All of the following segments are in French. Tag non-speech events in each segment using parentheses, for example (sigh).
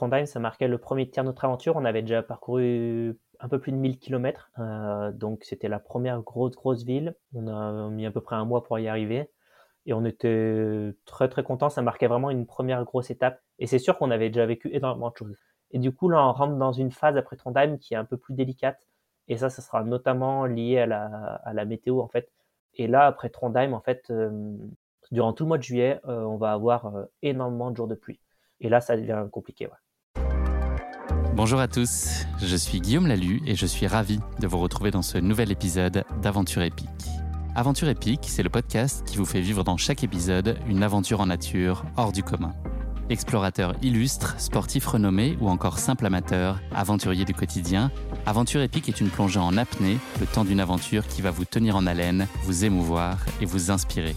Trondheim, ça marquait le premier tiers de notre aventure. On avait déjà parcouru un peu plus de 1000 km. Euh, donc c'était la première grosse, grosse ville. On a mis à peu près un mois pour y arriver. Et on était très, très contents. Ça marquait vraiment une première grosse étape. Et c'est sûr qu'on avait déjà vécu énormément de choses. Et du coup, là, on rentre dans une phase après Trondheim qui est un peu plus délicate. Et ça, ça sera notamment lié à la, météo, en fait. Et là, après Trondheim, en fait, euh, durant tout le mois de juillet, euh, on va avoir énormément de jours de pluie. Et là, ça devient compliqué. Bonjour à tous, je suis Guillaume Lalu et je suis ravi de vous retrouver dans ce nouvel épisode d'Aventure épique. Aventure épique, c'est le podcast qui vous fait vivre dans chaque épisode une aventure en nature hors du commun. Explorateur illustre, sportif renommé ou encore simple amateur, aventurier du quotidien, Aventure épique est une plongée en apnée, le temps d'une aventure qui va vous tenir en haleine, vous émouvoir et vous inspirer.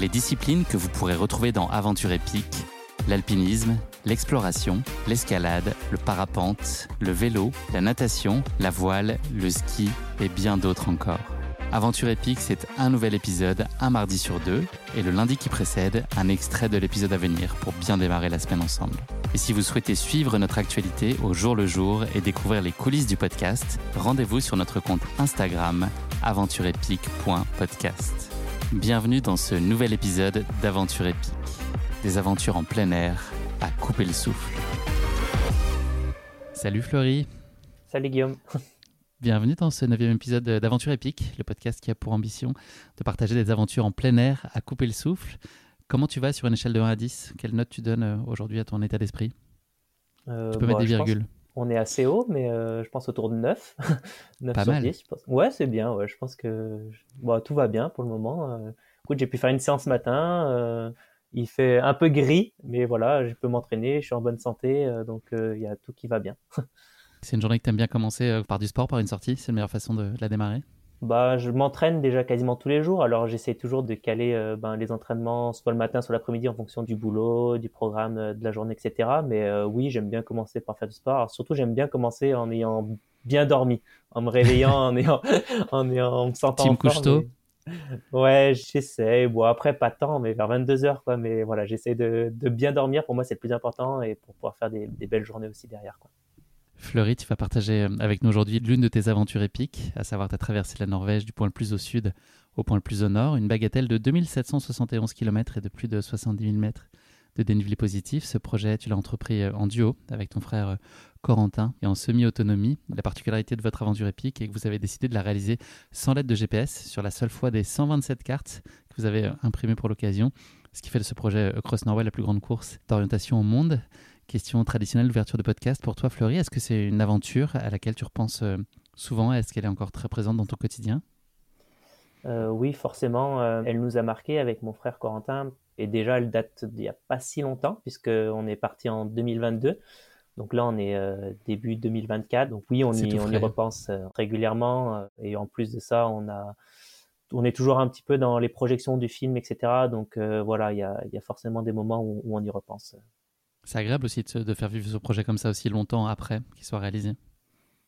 Les disciplines que vous pourrez retrouver dans Aventure épique, l'alpinisme, l'exploration, l'escalade, le parapente, le vélo, la natation, la voile, le ski et bien d'autres encore. Aventure épique, c'est un nouvel épisode, un mardi sur deux, et le lundi qui précède, un extrait de l'épisode à venir pour bien démarrer la semaine ensemble. Et si vous souhaitez suivre notre actualité au jour le jour et découvrir les coulisses du podcast, rendez-vous sur notre compte Instagram aventureepique.podcast. Bienvenue dans ce nouvel épisode d'Aventure épique. Des aventures en plein air à couper le souffle. Salut Florie. Salut Guillaume. (laughs) Bienvenue dans ce neuvième épisode d'Aventure épique, le podcast qui a pour ambition de partager des aventures en plein air à couper le souffle. Comment tu vas sur une échelle de 1 à 10 Quelle note tu donnes euh, aujourd'hui à ton état d'esprit? Euh, Tu peux mettre des virgules. On est assez haut, mais euh, je pense autour de 9. 9 (laughs) Pas sur mal. 10. Je pense. Ouais, c'est bien. Ouais. Je pense que bon, tout va bien pour le moment. Euh, écoute, j'ai pu faire une séance ce matin. Il fait un peu gris, mais voilà, je peux m'entraîner. Je suis en bonne santé, euh, donc euh, il y a tout qui va bien. (laughs) C'est une journée que tu aimes bien commencer euh, par du sport, par une sortie C'est la meilleure façon de, de la démarrer? Bah, je m'entraîne déjà quasiment tous les jours. Alors, j'essaie toujours de caler euh, ben, les entraînements soit le matin, soit l'après-midi en fonction du boulot, du programme euh, de la journée, etc. Mais euh, oui, j'aime bien commencer par faire du sport. Alors, surtout, j'aime bien commencer en ayant bien dormi, en me réveillant, en ayant, (laughs) en ayant, en me sentant Team Et- Ouais, j'essaie. Bon, après, pas tant, mais vers 22 heures, quoi. Mais voilà, j'essaie de, bien dormir. Pour moi, c'est le plus important et pour pouvoir faire des, belles journées aussi derrière. Fleury, tu vas partager euh, avec nous aujourd'hui l'une de tes aventures épiques, à savoir ta traversée de la Norvège du point le plus au sud au point le plus au nord, une bagatelle de 2771 km et de plus de 70 000 mètres de dénivelé positif. Ce projet, tu l'as entrepris euh, en duo avec ton frère euh, Corentin et en semi-autonomie. La particularité de votre aventure épique est que vous avez décidé de la réaliser sans l'aide de GPS sur la seule fois des 127 cartes que vous avez euh, imprimées pour l'occasion, ce qui fait de ce projet Cross Norway la plus grande course d'orientation au monde. Question traditionnelle d'ouverture de podcast pour toi, Fleury. Est-ce que c'est une aventure à laquelle tu repenses souvent? Est-ce qu'elle est encore très présente dans ton quotidien? Oui, forcément, elle nous a marqué avec mon frère Corentin. Et déjà, elle date d'il n'y a pas si longtemps, puisqu'on est parti en 2022. Donc là, on est euh, début 2024. Donc oui, on y, on repense euh, régulièrement. euh, et en plus de ça, on a, on est toujours un petit peu dans les projections du film, etc. Donc euh, voilà, il y a, il y a forcément des moments où, où on y repense. C'est agréable aussi de faire vivre ce projet comme ça aussi longtemps après qu'il soit réalisé.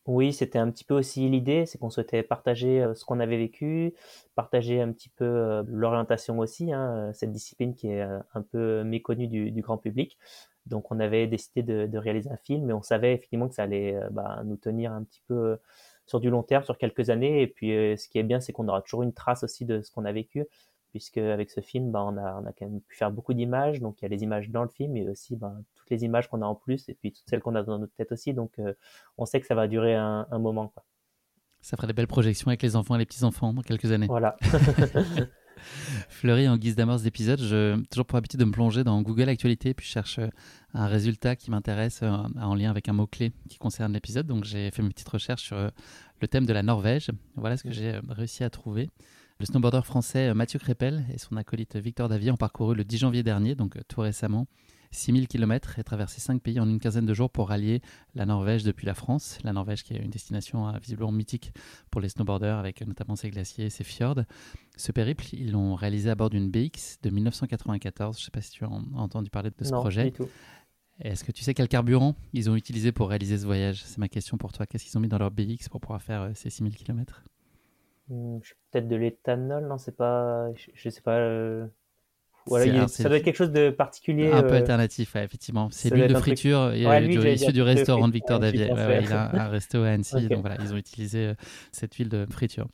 Oui, c'était un petit peu aussi l'idée, c'est qu'on souhaitait partager ce qu'on avait vécu, partager un petit peu l'orientation aussi, hein, cette discipline qui est un peu méconnue du, du grand public. Donc on avait décidé de, de réaliser un film, mais on savait effectivement que ça allait bah, nous tenir un petit peu sur du long terme, sur quelques années. Et puis ce qui est bien, c'est qu'on aura toujours une trace aussi de ce qu'on a vécu, puisque avec ce film, bah, on a, on a quand même pu faire beaucoup d'images. Donc il y a les images dans le film, mais aussi bah, toutes les images qu'on a en plus, et puis toutes celles qu'on a dans notre tête aussi. Donc euh, on sait que ça va durer un, un moment. Quoi. Ça ferait des belles projections avec les enfants et les petits-enfants dans quelques années. Voilà. (laughs) (laughs) Fleury, en guise d'amorce d'épisode, j'ai toujours pour habitude de me plonger dans Google Actualité, puis je cherche euh, un résultat qui m'intéresse euh, en lien avec un mot-clé qui concerne l'épisode. Donc j'ai fait mes petites recherches sur le thème de la Norvège. Voilà ce que j'ai réussi à trouver. Le snowboarder français euh, Mathieu Crépel et son acolyte Victor Davier ont parcouru le 10 janvier dernier, donc euh, tout récemment, 6000 km et traversé 5 pays en une quinzaine de jours pour rallier la Norvège depuis la France. La Norvège qui est une destination euh, visiblement mythique pour les snowboarders avec euh, notamment ses glaciers et ses fjords. Ce périple, ils l'ont réalisé à bord d'une BX de 1994. Je ne sais pas si tu as en- entendu parler de ce non, projet. Est-ce que tu sais quel carburant ils ont utilisé pour réaliser ce voyage? C'est ma question pour toi. Qu'est-ce qu'ils ont mis dans leur BX pour pouvoir faire euh, ces 6000 km Peut-être de l'éthanol, non, c'est pas. Je, je sais pas. euh, Voilà, ça doit être quelque chose de particulier. Un peu alternatif, effectivement. C'est l'huile de friture issu du restaurant de Victor (laughs) Davier. il a un resto à Annecy, donc voilà, ils ont utilisé cette huile de friture.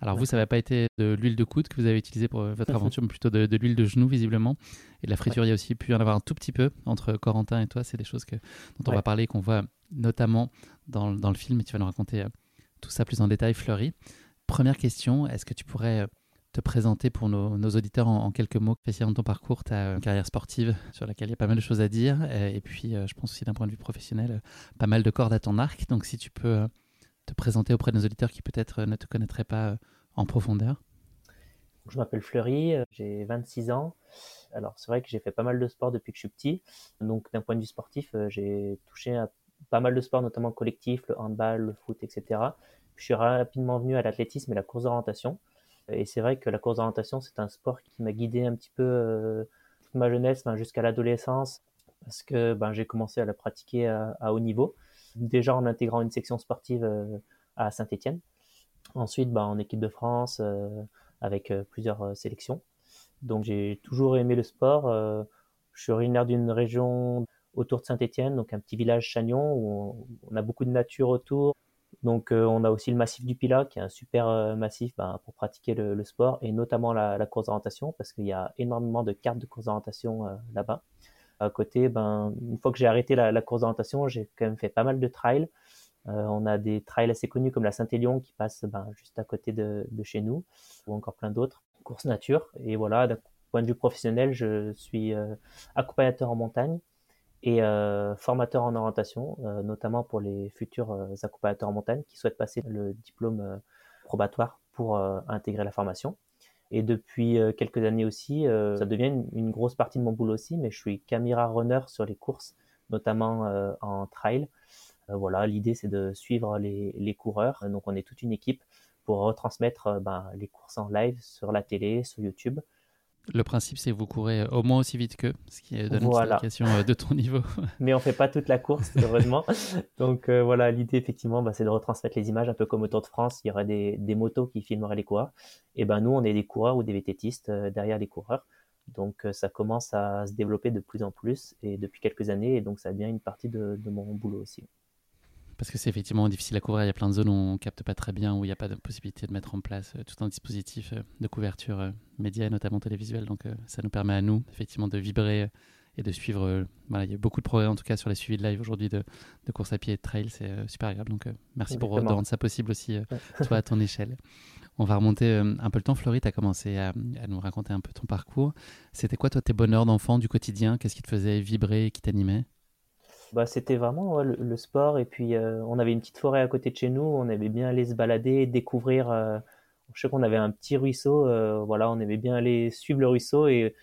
Alors vous, ça n'a pas été de l'huile de coude que vous avez utilisée pour votre (laughs) aventure, mais plutôt de, l'huile de genou visiblement. Et de la friture, il y a aussi pu en avoir un tout petit peu entre Corentin et toi. C'est des choses que, dont on va parler, qu'on voit notamment dans, dans, le film, et tu vas nous raconter euh, tout ça plus en détail, Fleury. Première question, est-ce que tu pourrais euh, te présenter pour nos, auditeurs en, quelques mots, spécialement ton parcours, ta une carrière sportive sur laquelle il y a pas mal de choses à dire, et, puis je pense aussi d'un point de vue professionnel, pas mal de cordes à ton arc. Donc si tu peux euh, te présenter auprès de nos auditeurs qui peut-être ne te connaîtraient pas en profondeur Je m'appelle Fleury, j'ai 26 ans. Alors c'est vrai que j'ai fait pas mal de sport depuis que je suis petit. Donc d'un point de vue sportif, j'ai touché à pas mal de sports, notamment collectifs, le handball, le foot, etc. Je suis rapidement venu à l'athlétisme et la course d'orientation. Et c'est vrai que la course d'orientation, c'est un sport qui m'a guidé un petit peu euh, toute ma jeunesse, jusqu'à l'adolescence, parce que ben, j'ai commencé à la pratiquer à, haut niveau. Déjà en intégrant une section sportive euh, à Saint-Étienne. Ensuite, ben, en équipe de France, euh, avec plusieurs sélections. Donc j'ai toujours aimé le sport. je suis originaire d'une région autour de Saint-Étienne, donc un petit village chagnon où on, a beaucoup de nature autour. Donc euh, on a aussi le massif du Pilat qui est un super euh, massif ben, pour pratiquer le, sport et notamment la, course d'orientation parce qu'il y a énormément de cartes de course d'orientation euh, là-bas. À côté, ben, une fois que j'ai arrêté la, course d'orientation, j'ai quand même fait pas mal de trails. on a des trails assez connus comme la Saint-Élion qui passe ben, juste à côté de, de, chez nous ou encore plein d'autres. Course nature. Et voilà, d'un point de vue professionnel, je suis accompagnateur en montagne et euh, formateur en orientation, euh, notamment pour les futurs euh, accompagnateurs en montagne qui souhaitent passer le diplôme probatoire pour intégrer la formation. Et depuis quelques années aussi, ça devient une, grosse partie de mon boulot aussi, mais je suis caméra runner sur les courses, notamment en trail. voilà, l'idée c'est de suivre les, les, coureurs. Donc on est toute une équipe pour retransmettre ben, les courses en live sur la télé, sur YouTube. Le principe, c'est que vous courez au moins aussi vite qu'eux, ce qui donne une indication euh, de ton niveau. (laughs) Mais on fait pas toute la course, heureusement. (laughs) Donc euh, voilà, l'idée, effectivement, bah, c'est de retransmettre les images, un peu comme au Tour de France, il y aurait des, des motos qui filmeraient les coureurs. Et ben nous, on est des coureurs ou des vététistes euh, derrière les coureurs. Donc ça commence à se développer de plus en plus et depuis quelques années, et donc ça devient une partie de, de mon boulot aussi. Parce que c'est effectivement difficile à couvrir. Il y a plein de zones où on capte pas très bien, où il n'y a pas de possibilité de mettre en place euh, tout un dispositif euh, de couverture euh, média, notamment télévisuel. Donc ça nous permet à nous, effectivement, de vibrer et de suivre. voilà, il y a beaucoup de progrès, en tout cas, sur les suivis de live aujourd'hui de, de course à pied et de trail. C'est super agréable. Donc merci pour de rendre ça possible aussi, toi, à ton échelle. On va remonter un peu le temps. Florie, tu as commencé à, à, nous raconter un peu ton parcours. C'était quoi, toi, tes bonheurs d'enfant du quotidien? Qu'est-ce qui te faisait vibrer, qui t'animait? Bah, c'était vraiment le, sport. Et puis, euh, on avait une petite forêt à côté de chez nous. On aimait bien aller se balader, découvrir. Euh, je sais qu'on avait un petit ruisseau. Euh, voilà, on aimait bien aller suivre le ruisseau. Et,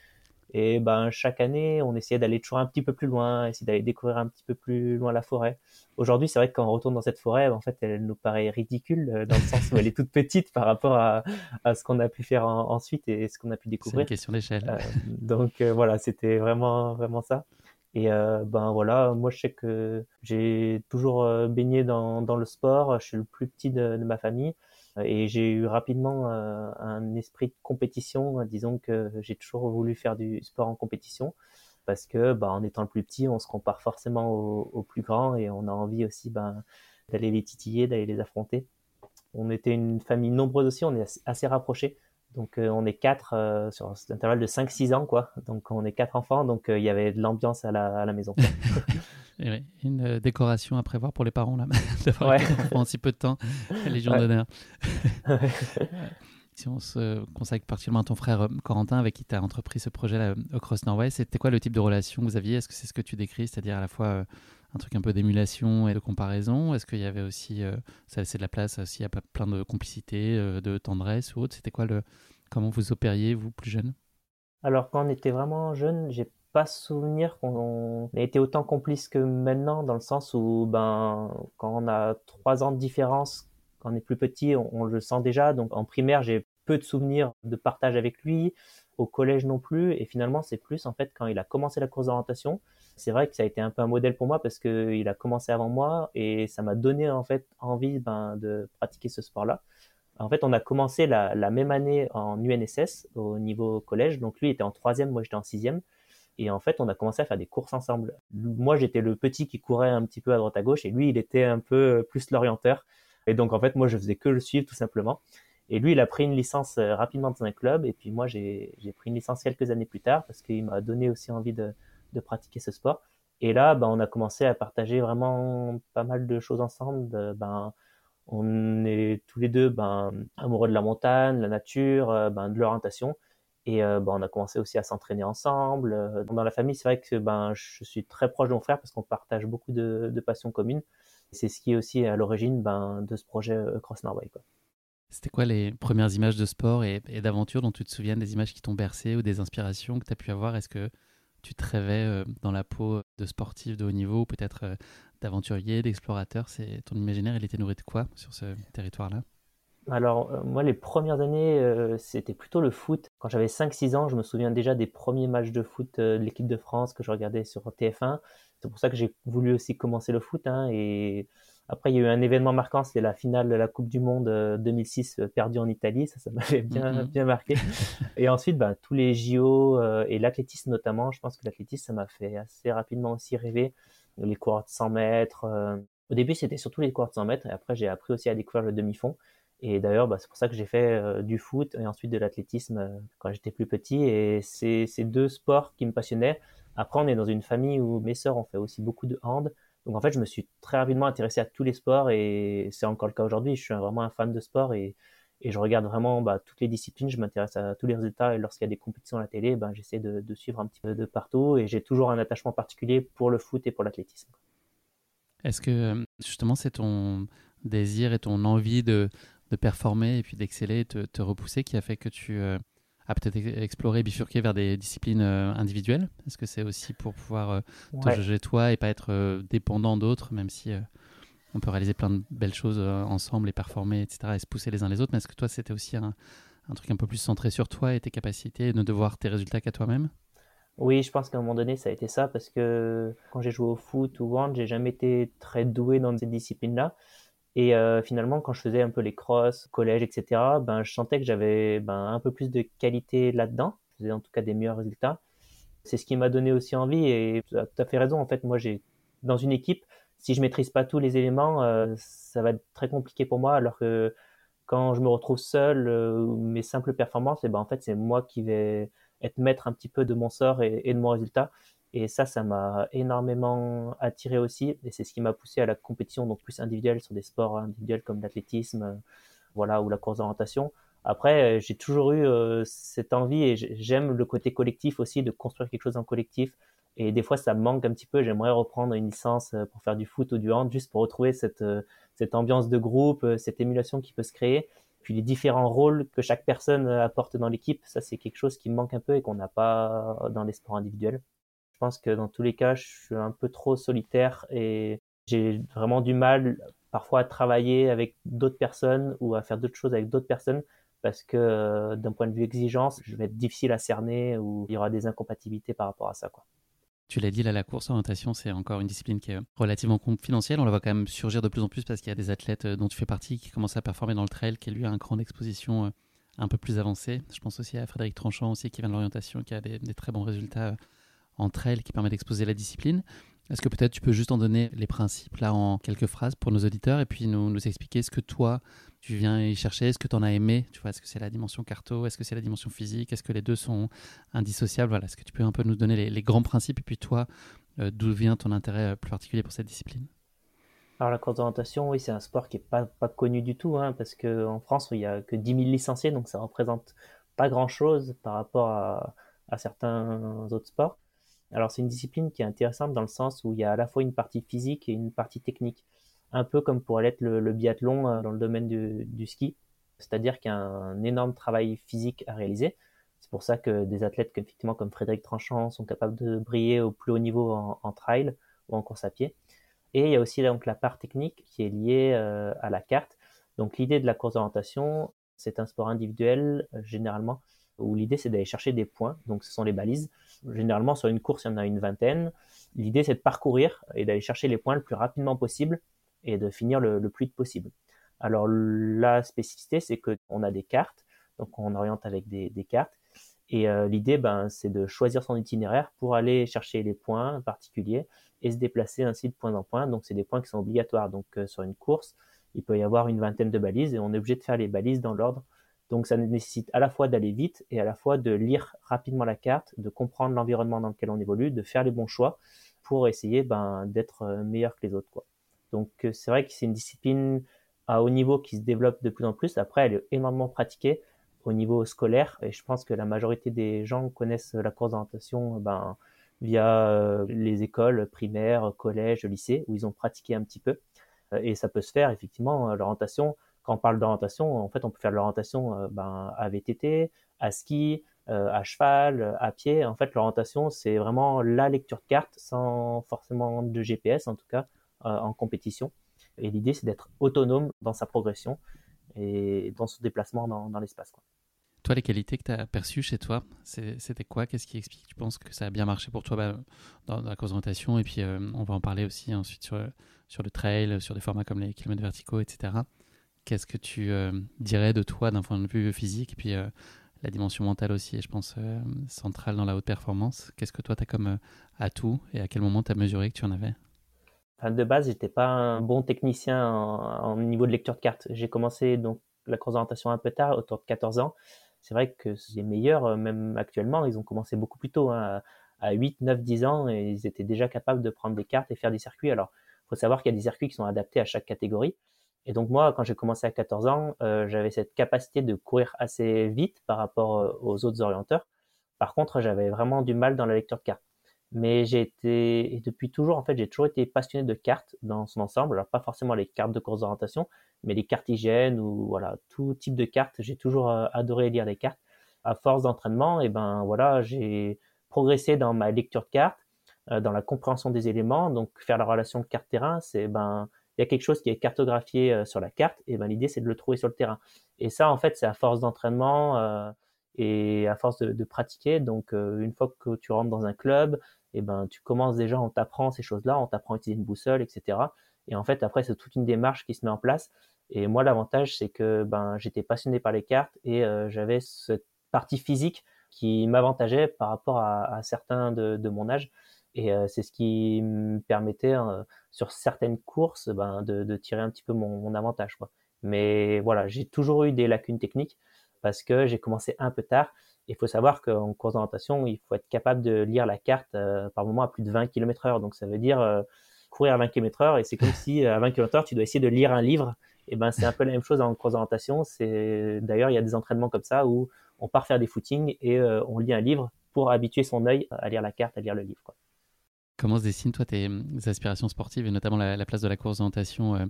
et ben, chaque année, on essayait d'aller toujours un petit peu plus loin, essayer d'aller découvrir un petit peu plus loin la forêt. Aujourd'hui, c'est vrai que quand on retourne dans cette forêt, en fait, elle nous paraît ridicule dans le sens où elle est toute petite par rapport à, à ce qu'on a pu faire ensuite et ce qu'on a pu découvrir. C'est une question d'échelle. donc voilà, c'était vraiment, vraiment ça. Et euh, ben voilà, moi je sais que j'ai toujours euh, baigné dans, dans, le sport. Je suis le plus petit de, ma famille et j'ai eu rapidement euh, un esprit de compétition. Disons que j'ai toujours voulu faire du sport en compétition parce que ben, en étant le plus petit, on se compare forcément aux, aux plus grands et on a envie aussi ben, d'aller les titiller, d'aller les affronter. On était une famille nombreuse aussi, on est assez rapprochés. Donc euh, on est quatre euh, sur cet intervalle de 5-6 ans, quoi. Donc on est quatre enfants, donc euh, il y avait de l'ambiance à la, à la maison. (laughs) une décoration à prévoir pour les parents là, (laughs) d'avoir ouais. en si peu de temps, (laughs) Légion d'honneur. si on se consacre particulièrement à ton frère Corentin, avec qui tu as entrepris ce projet-là Cross Norway, c'était quoi le type de relation que vous aviez? Est-ce que c'est ce que tu décris, c'est-à-dire à la fois un truc un peu d'émulation et de comparaison Est-ce qu'il y avait aussi, ça laissait de la place aussi à plein de complicité, de tendresse ou autre? C'était quoi le, comment vous opériez vous plus jeune? Alors quand on était vraiment jeune, j'ai pas souvenir qu'on ait été autant complice que maintenant, dans le sens où ben quand on a trois ans de différence, quand on est plus petit, on le sent déjà. Donc en primaire, j'ai peu de souvenirs de partage avec lui au collège non plus. Et finalement, c'est plus en fait quand il a commencé la course d'orientation. C'est vrai que ça a été un peu un modèle pour moi parce qu'il a commencé avant moi et ça m'a donné en fait envie ben, de pratiquer ce sport-là. En fait, on a commencé la, même année en UNSS au niveau collège. Donc lui était en troisième, moi j'étais en sixième. Et en fait, on a commencé à faire des courses ensemble. Moi, j'étais le petit qui courait un petit peu à droite à gauche, et lui, il était un peu plus l'orienteur. Et donc, en fait, moi, je faisais que le suivre tout simplement. Et lui, il a pris une licence euh, rapidement dans un club. Et puis moi, j'ai pris une licence quelques années plus tard parce qu'il m'a donné aussi envie de, de, pratiquer ce sport. Et là, ben, on a commencé à partager vraiment pas mal de choses ensemble. Ben, on est tous les deux ben, amoureux de la montagne, la nature, euh, ben, de l'orientation. Et euh, ben, on a commencé aussi à s'entraîner ensemble. Dans la famille, c'est vrai que ben, je suis très proche de mon frère parce qu'on partage beaucoup de, de passions communes. C'est ce qui est aussi à l'origine ben, de ce projet Cross Norway. C'était quoi les premières images de sport et, d'aventure dont tu te souviens, des images qui t'ont bercé ou des inspirations que tu as pu avoir? Est-ce que tu te rêvais euh, dans la peau de sportif de haut niveau peut-être euh, d'aventurier, d'explorateur C'est Ton imaginaire, il était nourri de quoi sur ce territoire-là? Alors, euh, moi, les premières années, c'était plutôt le foot. Quand j'avais 5-6 ans, je me souviens déjà des premiers matchs de foot de l'équipe de France que je regardais sur TF1. C'est pour ça que j'ai voulu aussi commencer le foot. Hein, et après, il y a eu un événement marquant, c'est la finale de la Coupe du Monde 2006 euh, euh, perdue en Italie. Ça, ça m'avait (laughs) bien, mm-hmm. bien marqué. (laughs) et ensuite, bah, tous les JO euh, et l'athlétisme notamment. Je pense que l'athlétisme, ça m'a fait assez rapidement aussi rêver. Les coureurs de 100 mètres. Au début, c'était surtout les coureurs de 100 mètres. Et après, j'ai appris aussi à découvrir le demi-fond. Et d'ailleurs, bah, c'est pour ça que j'ai fait du foot et ensuite de l'athlétisme quand j'étais plus petit. Et c'est ces deux sports qui me passionnaient. Après, on est dans une famille où mes sœurs ont fait aussi beaucoup de hand. Donc en fait, je me suis très rapidement intéressé à tous les sports et c'est encore le cas aujourd'hui. Je suis vraiment un fan de sport et, et je regarde vraiment bah, toutes les disciplines. Je m'intéresse à tous les résultats et lorsqu'il y a des compétitions à la télé, ben, j'essaie de, de, suivre un petit peu de partout et j'ai toujours un attachement particulier pour le foot et pour l'athlétisme. Est-ce que euh, justement c'est ton désir et ton envie de, de performer et puis d'exceller, te, te repousser qui a fait que tu euh, à peut-être explorer, bifurquer vers des disciplines euh, individuelles Est-ce que c'est aussi pour pouvoir euh, te juger toi et pas être euh, dépendant d'autres, même si on peut réaliser plein de belles choses ensemble et performer, etc., et se pousser les uns les autres Mais est-ce que toi, c'était aussi un, truc un peu plus centré sur toi et tes capacités, et ne de voir tes résultats qu'à toi-même? Oui, je pense qu'à un moment donné, ça a été ça parce que quand j'ai joué au foot ou au hand, j'ai jamais été très doué dans ces disciplines-là. Et euh, finalement, quand je faisais un peu les crosses, collège, etc., ben, je sentais que j'avais ben, un peu plus de qualité là-dedans. Je faisais en tout cas des meilleurs résultats. C'est ce qui m'a donné aussi envie et tu as tout à fait raison. En fait, moi, j'ai dans une équipe, si je maîtrise pas tous les éléments, euh, ça va être très compliqué pour moi. Alors que quand je me retrouve seul, euh, mes simples performances, et eh ben en fait, c'est moi qui vais être maître un petit peu de mon sort et, et de mon résultat. Et ça, ça m'a énormément attiré aussi. Et c'est ce qui m'a poussé à la compétition, donc plus individuelle sur des sports individuels comme l'athlétisme, euh, voilà, ou la course d'orientation. Après, euh, j'ai toujours eu euh, cette envie et j'aime le côté collectif aussi, de construire quelque chose en collectif. Et des fois, ça me manque un petit peu. J'aimerais reprendre une licence pour faire du foot ou du hand, juste pour retrouver cette, cette ambiance de groupe, cette émulation qui peut se créer. Puis les différents rôles que chaque personne apporte dans l'équipe, ça c'est quelque chose qui me manque un peu et qu'on n'a pas dans les sports individuels. Je pense que dans tous les cas, je suis un peu trop solitaire et j'ai vraiment du mal parfois à travailler avec d'autres personnes ou à faire d'autres choses avec d'autres personnes parce que euh, d'un point de vue exigence, je vais être difficile à cerner ou il y aura des incompatibilités par rapport à ça. Tu l'as dit, là, la course orientation, c'est encore une discipline qui est relativement confidentielle. On la voit quand même surgir de plus en plus parce qu'il y a des athlètes euh, dont tu fais partie qui commencent à performer dans le trail, qui lui a un cran d'exposition euh, un peu plus avancé. Je pense aussi à Frédéric Tranchant aussi qui vient de l'orientation, qui a des, très bons résultats entre elles qui permet d'exposer la discipline. Est-ce que peut-être tu peux juste en donner les principes là en quelques phrases pour nos auditeurs et puis nous, expliquer ce que toi tu viens y chercher, ce que tu en as aimé, tu vois, est-ce que c'est la dimension carto, est-ce que c'est la dimension physique, est-ce que les deux sont indissociables, voilà, est-ce que tu peux un peu nous donner les, grands principes et puis toi, euh, d'où vient ton intérêt euh, plus particulier pour cette discipline? Alors la course d'orientation, oui, c'est un sport qui n'est pas, connu du tout, hein, parce qu'en France, il n'y a que 10 000 licenciés, donc ça représente pas grand-chose par rapport à certains autres sports. Alors c'est une discipline qui est intéressante dans le sens où il y a à la fois une partie physique et une partie technique, un peu comme pourrait l'être le, biathlon euh, dans le domaine du, ski, c'est-à-dire qu'il y a un énorme travail physique à réaliser. C'est pour ça que des athlètes comme Frédéric Tranchant sont capables de briller au plus haut niveau en, trail ou en course à pied. Et il y a aussi donc la part technique qui est liée euh, à la carte. Donc l'idée de la course d'orientation, c'est un sport individuel euh, généralement où l'idée c'est d'aller chercher des points. Donc ce sont les balises généralement sur une course, il y en a une vingtaine. L'idée, c'est de parcourir et d'aller chercher les points le plus rapidement possible et de finir le, plus vite possible. Alors la spécificité, c'est qu'on a des cartes, donc on oriente avec des, cartes. Et euh, l'idée, ben, c'est de choisir son itinéraire pour aller chercher les points particuliers et se déplacer ainsi de point en point. Donc c'est des points qui sont obligatoires. Donc euh, sur une course, il peut y avoir une vingtaine de balises et on est obligé de faire les balises dans l'ordre. Donc ça nécessite à la fois d'aller vite et à la fois de lire rapidement la carte, de comprendre l'environnement dans lequel on évolue, de faire les bons choix pour essayer ben, d'être euh, meilleur que les autres. Donc euh, c'est vrai que c'est une discipline à haut niveau qui se développe de plus en plus. Après, elle est énormément pratiquée au niveau scolaire et je pense que la majorité des gens connaissent la course d'orientation ben, via euh, les écoles primaires, collèges, lycées où ils ont pratiqué un petit peu. Et ça peut se faire effectivement l'orientation. Quand on parle d'orientation, en fait, on peut faire de l'orientation ben, à VTT, à ski, euh, à cheval, à pied. En fait, l'orientation, c'est vraiment la lecture de carte sans forcément de GPS, en tout cas, euh, en compétition. Et l'idée, c'est d'être autonome dans sa progression et dans son déplacement dans, l'espace. Toi, les qualités que tu as perçues chez toi, c'était quoi? Qu'est-ce qui explique? Tu penses que ça a bien marché pour toi bah, dans, la course d'orientation? Et puis, euh, on va en parler aussi ensuite sur, sur le trail, sur des formats comme les kilomètres verticaux, etc. Qu'est-ce que tu dirais de toi d'un point de vue physique et puis la dimension mentale aussi est, je pense, euh, centrale dans la haute performance. Qu'est-ce que toi, tu as comme euh, atout et à quel moment tu as mesuré que tu en avais? De base, j'étais pas un bon technicien en, niveau de lecture de cartes. J'ai commencé donc la course d'orientation un peu tard, autour de 14 ans. C'est vrai que les meilleurs, euh, même actuellement, ils ont commencé beaucoup plus tôt, hein, à 8, 9, 10 ans, et ils étaient déjà capables de prendre des cartes et faire des circuits. Alors, il faut savoir qu'il y a des circuits qui sont adaptés à chaque catégorie. Et donc moi, quand j'ai commencé à 14 ans, euh, j'avais cette capacité de courir assez vite par rapport euh, aux autres orienteurs. Par contre, j'avais vraiment du mal dans la lecture de cartes. Mais j'ai été, et depuis toujours, en fait, j'ai toujours été passionné de cartes dans son ensemble. Alors pas forcément les cartes de course d'orientation, mais les cartes hygiène ou voilà tout type de cartes. J'ai toujours euh, adoré lire des cartes. À force d'entraînement, et ben voilà, j'ai progressé dans ma lecture de cartes, dans la compréhension des éléments. Donc faire la relation carte-terrain, c'est ben il y a quelque chose qui est cartographié euh, sur la carte, et ben l'idée c'est de le trouver sur le terrain. Et ça, en fait, c'est à force d'entraînement euh, et à force de, pratiquer. Donc, euh, une fois que tu rentres dans un club, et ben tu commences déjà, on t'apprend ces choses-là, on t'apprend à utiliser une boussole, etc. Et en fait, après, c'est toute une démarche qui se met en place. Et moi, l'avantage, c'est que ben j'étais passionné par les cartes et j'avais cette partie physique qui m'avantageait par rapport à, certains de, de, mon âge. Et c'est ce qui me permettait sur certaines courses ben, de, tirer un petit peu mon, avantage. Quoi. Mais voilà, j'ai toujours eu des lacunes techniques parce que j'ai commencé un peu tard. Il faut savoir qu'en course d'orientation, il faut être capable de lire la carte par moment à plus de 20 km heure. Donc ça veut dire courir à 20 km heure et c'est comme si à 20 km heure, tu dois essayer de lire un livre. Et ben c'est un peu la même chose en course d'orientation. C'est d'ailleurs il y a des entraînements comme ça où on part faire des footings et on lit un livre pour habituer son œil à lire la carte, à lire le livre. Quoi. Comment se dessinent, toi, tes aspirations sportives et notamment la, place de la course d'orientation euh,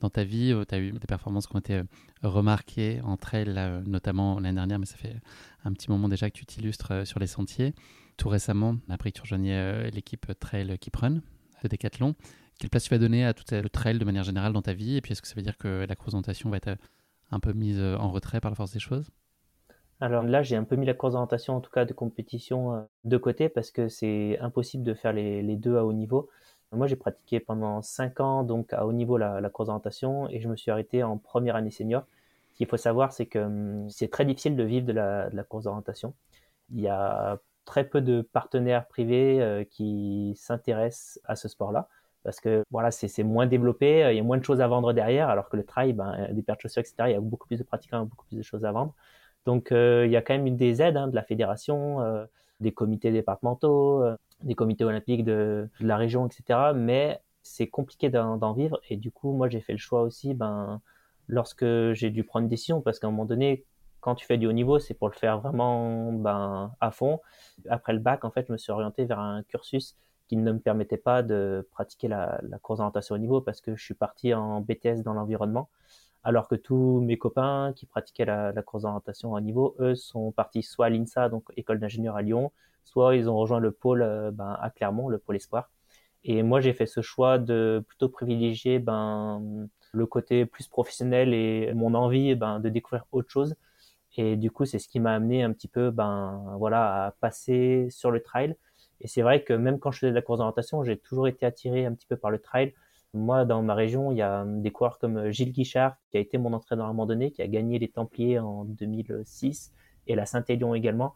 dans ta vie Tu as eu des performances qui ont été euh, remarquées entre elles, notamment l'année dernière, mais ça fait un petit moment déjà que tu t'illustres euh, sur les sentiers. Tout récemment, après que tu rejoignais l'équipe Trail Keep Run de Decathlon, quelle place tu vas donner à tout le trail de manière générale dans ta vie? Et puis, est-ce que ça veut dire que la course d'orientation va être un peu mise en retrait par la force des choses? Alors là, j'ai un peu mis la course d'orientation, en tout cas de compétition, euh, de côté parce que c'est impossible de faire les, deux à haut niveau. Moi, j'ai pratiqué pendant 5 ans donc à haut niveau la, course d'orientation et je me suis arrêté en première année senior. Ce qu'il faut savoir, c'est que hum, c'est très difficile de vivre de la, course d'orientation. Il y a très peu de partenaires privés euh, qui s'intéressent à ce sport-là parce que voilà, c'est moins développé, il y a moins de choses à vendre derrière, alors que le trail, ben, des paires de chaussures, etc., il y a beaucoup plus de pratiquants, beaucoup plus de choses à vendre. Donc euh, il y a quand même des aides hein, de la fédération, euh, des comités départementaux, euh, des comités olympiques de, la région, etc. Mais c'est compliqué d'en vivre. Et du coup moi j'ai fait le choix aussi ben lorsque j'ai dû prendre une décision. Parce qu'à un moment donné quand tu fais du haut niveau c'est pour le faire vraiment ben à fond. Après le bac en fait je me suis orienté vers un cursus qui ne me permettait pas de pratiquer la, la course d'orientation au niveau parce que je suis parti en BTS dans l'environnement alors que tous mes copains qui pratiquaient la, course d'orientation à niveau, eux, sont partis soit à l'INSA, donc école d'ingénieur à Lyon, soit ils ont rejoint le pôle euh, ben, à Clermont, le pôle Espoir. Et moi, j'ai fait ce choix de plutôt privilégier ben, le côté plus professionnel et mon envie ben, de découvrir autre chose. Et du coup, c'est ce qui m'a amené un petit peu ben, voilà, à passer sur le trail. Et c'est vrai que même quand je faisais de la course d'orientation, j'ai toujours été attiré un petit peu par le trail Moi, dans ma région, il y a des coureurs comme Gilles Guichard, qui a été mon entraîneur à un moment donné, qui a gagné les Templiers en 2006, et la Saint-Élion également,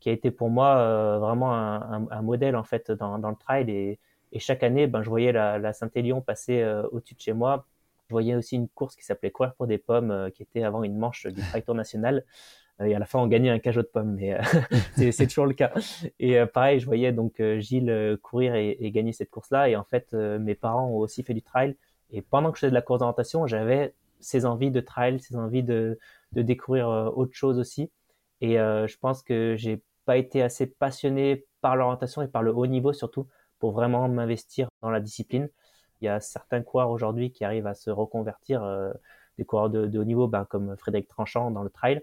qui a été pour moi euh, vraiment un, modèle en fait dans, le trail. Et, chaque année, ben, je voyais la, Saint-Élion passer euh, au-dessus de chez moi. Je voyais aussi une course qui s'appelait Courir pour des pommes, euh, qui était avant une manche du Trail Tour National. Et à la fin, on gagnait un cajot de pommes, mais (laughs) c'est toujours le cas. Et pareil, je voyais donc Gilles courir et, gagner cette course-là. Et en fait, mes parents ont aussi fait du trail. Et pendant que je faisais de la course d'orientation, j'avais ces envies de trail, ces envies de, découvrir autre chose aussi. Et je pense que j'ai pas été assez passionné par l'orientation et par le haut niveau surtout pour vraiment m'investir dans la discipline. Il y a certains coureurs aujourd'hui qui arrivent à se reconvertir, euh, des coureurs de, haut niveau ben, comme Frédéric Tranchant dans le trail,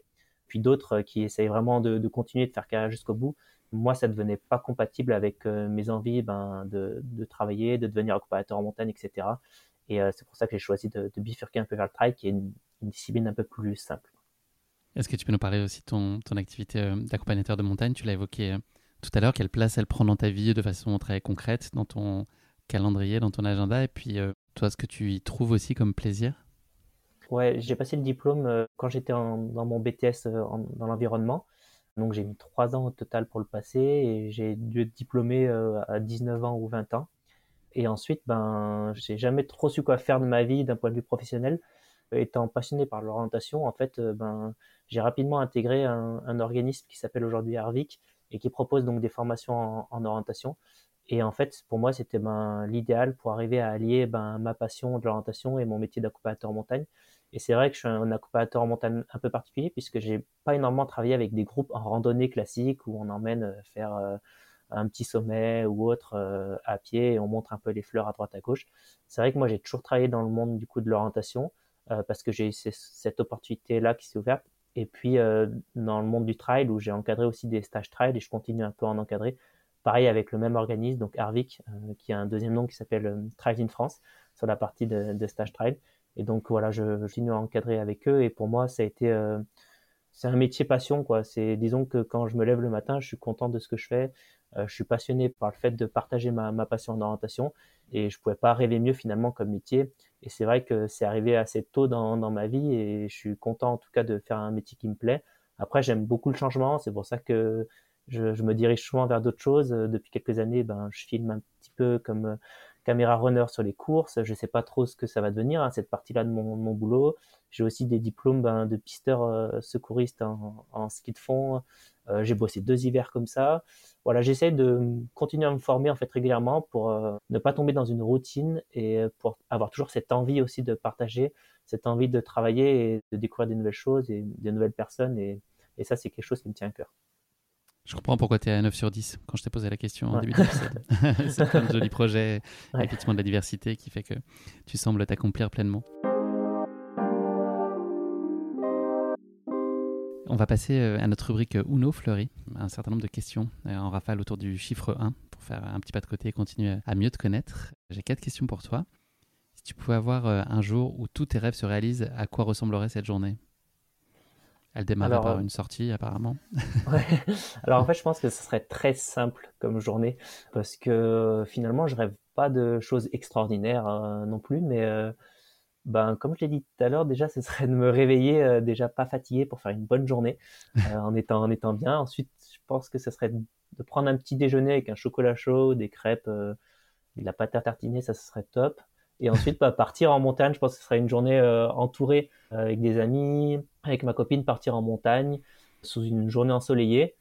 puis d'autres qui essayent vraiment de, continuer de faire carrière jusqu'au bout. Moi, ça ne devenait pas compatible avec euh, mes envies ben, de, travailler, de devenir accompagnateur en montagne, etc. Et euh, c'est pour ça que j'ai choisi de, bifurquer un peu vers le trail, qui est une discipline un peu plus simple. Est-ce que tu peux nous parler aussi de ton, ton activité euh, d'accompagnateur de montagne? Tu l'as évoqué euh, tout à l'heure. Quelle place elle prend dans ta vie de façon très concrète, dans ton calendrier, dans ton agenda? Et puis, euh, toi, ce que tu y trouves aussi comme plaisir? Ouais, j'ai passé le diplôme quand j'étais dans mon BTS dans l'environnement. Donc, j'ai mis trois ans au total pour le passer et j'ai dû être diplômé à 19 ans ou 20 ans. Et ensuite, ben, j'ai jamais trop su quoi faire de ma vie d'un point de vue professionnel. Étant passionné par l'orientation, en fait, ben, j'ai rapidement intégré un, organisme qui s'appelle aujourd'hui Arvik et qui propose donc des formations en, orientation. Et en fait, pour moi, c'était ben, l'idéal pour arriver à allier ben, ma passion de l'orientation et mon métier d'accompagnateur en montagne. Et c'est vrai que je suis un accompagnateur montagne un peu particulier puisque j'ai pas énormément travaillé avec des groupes en randonnée classique où on emmène euh, faire euh, un petit sommet ou autre euh, à pied et on montre un peu les fleurs à droite à gauche. C'est vrai que moi j'ai toujours travaillé dans le monde du coup de l'orientation parce que j'ai eu cette opportunité là qui s'est ouverte et puis, dans le monde du trail, où j'ai encadré aussi des stages trail et je continue un peu à en encadrer, pareil avec le même organisme, donc Arvik, euh, qui a un deuxième nom qui s'appelle Trail in France, sur la partie de, de stage trail. Et donc, voilà, je, je, continue à encadrer avec eux. Et pour moi, ça a été. c'est un métier passion, quoi. C'est, disons que quand je me lève le matin, je suis content de ce que je fais. je suis passionné par le fait de partager ma, ma passion en orientation. Et je pouvais pas rêver mieux finalement comme métier. Et c'est vrai que c'est arrivé assez tôt dans, dans, ma vie et je suis content en tout cas de faire un métier qui me plaît. Après, j'aime beaucoup le changement, c'est pour ça que je, je, me dirige souvent vers d'autres choses. Depuis quelques années, ben, je filme un petit peu comme euh, caméra runner sur les courses. Je sais pas trop ce que ça va devenir, hein, cette partie-là de mon, boulot. J'ai aussi des diplômes ben, de pisteur euh, secouriste en, en, ski de fond. Euh, j'ai bossé deux hivers comme ça voilà, j'essaie de continuer à me former en fait régulièrement pour euh, ne pas tomber dans une routine et pour avoir toujours cette envie aussi de partager, cette envie de travailler et de découvrir des nouvelles choses et des nouvelles personnes. Et, et ça, c'est quelque chose qui me tient à cœur. Je comprends pourquoi tu es à 9 sur 10 quand je t'ai posé la question en début d'épisode. (laughs) (laughs) c'est un joli projet, effectivement, de la diversité qui fait que tu sembles t'accomplir pleinement. On va passer euh, à notre rubrique euh, Uno Fleury, un certain nombre de questions euh, en rafale autour du chiffre 1 pour faire un petit pas de côté et continuer à mieux te connaître. J'ai quatre questions pour toi. Si tu pouvais avoir un jour où tous tes rêves se réalisent, à quoi ressemblerait cette journée? Elle démarre par une sortie apparemment. (laughs) Alors en fait, je pense que ce serait très simple comme journée parce que finalement, je rêve pas de choses extraordinaires non plus, mais ben, comme je l'ai dit tout à l'heure, déjà, ce serait de me réveiller euh, déjà pas fatigué pour faire une bonne journée euh, en, étant, en étant bien. Ensuite, je pense que ce serait de prendre un petit déjeuner avec un chocolat chaud, des crêpes, euh, de la pâte à tartiner, ça ce serait top. Et ensuite, bah, partir en montagne, je pense que ce serait une journée entourée avec des amis, avec ma copine, partir en montagne sous une journée ensoleillée.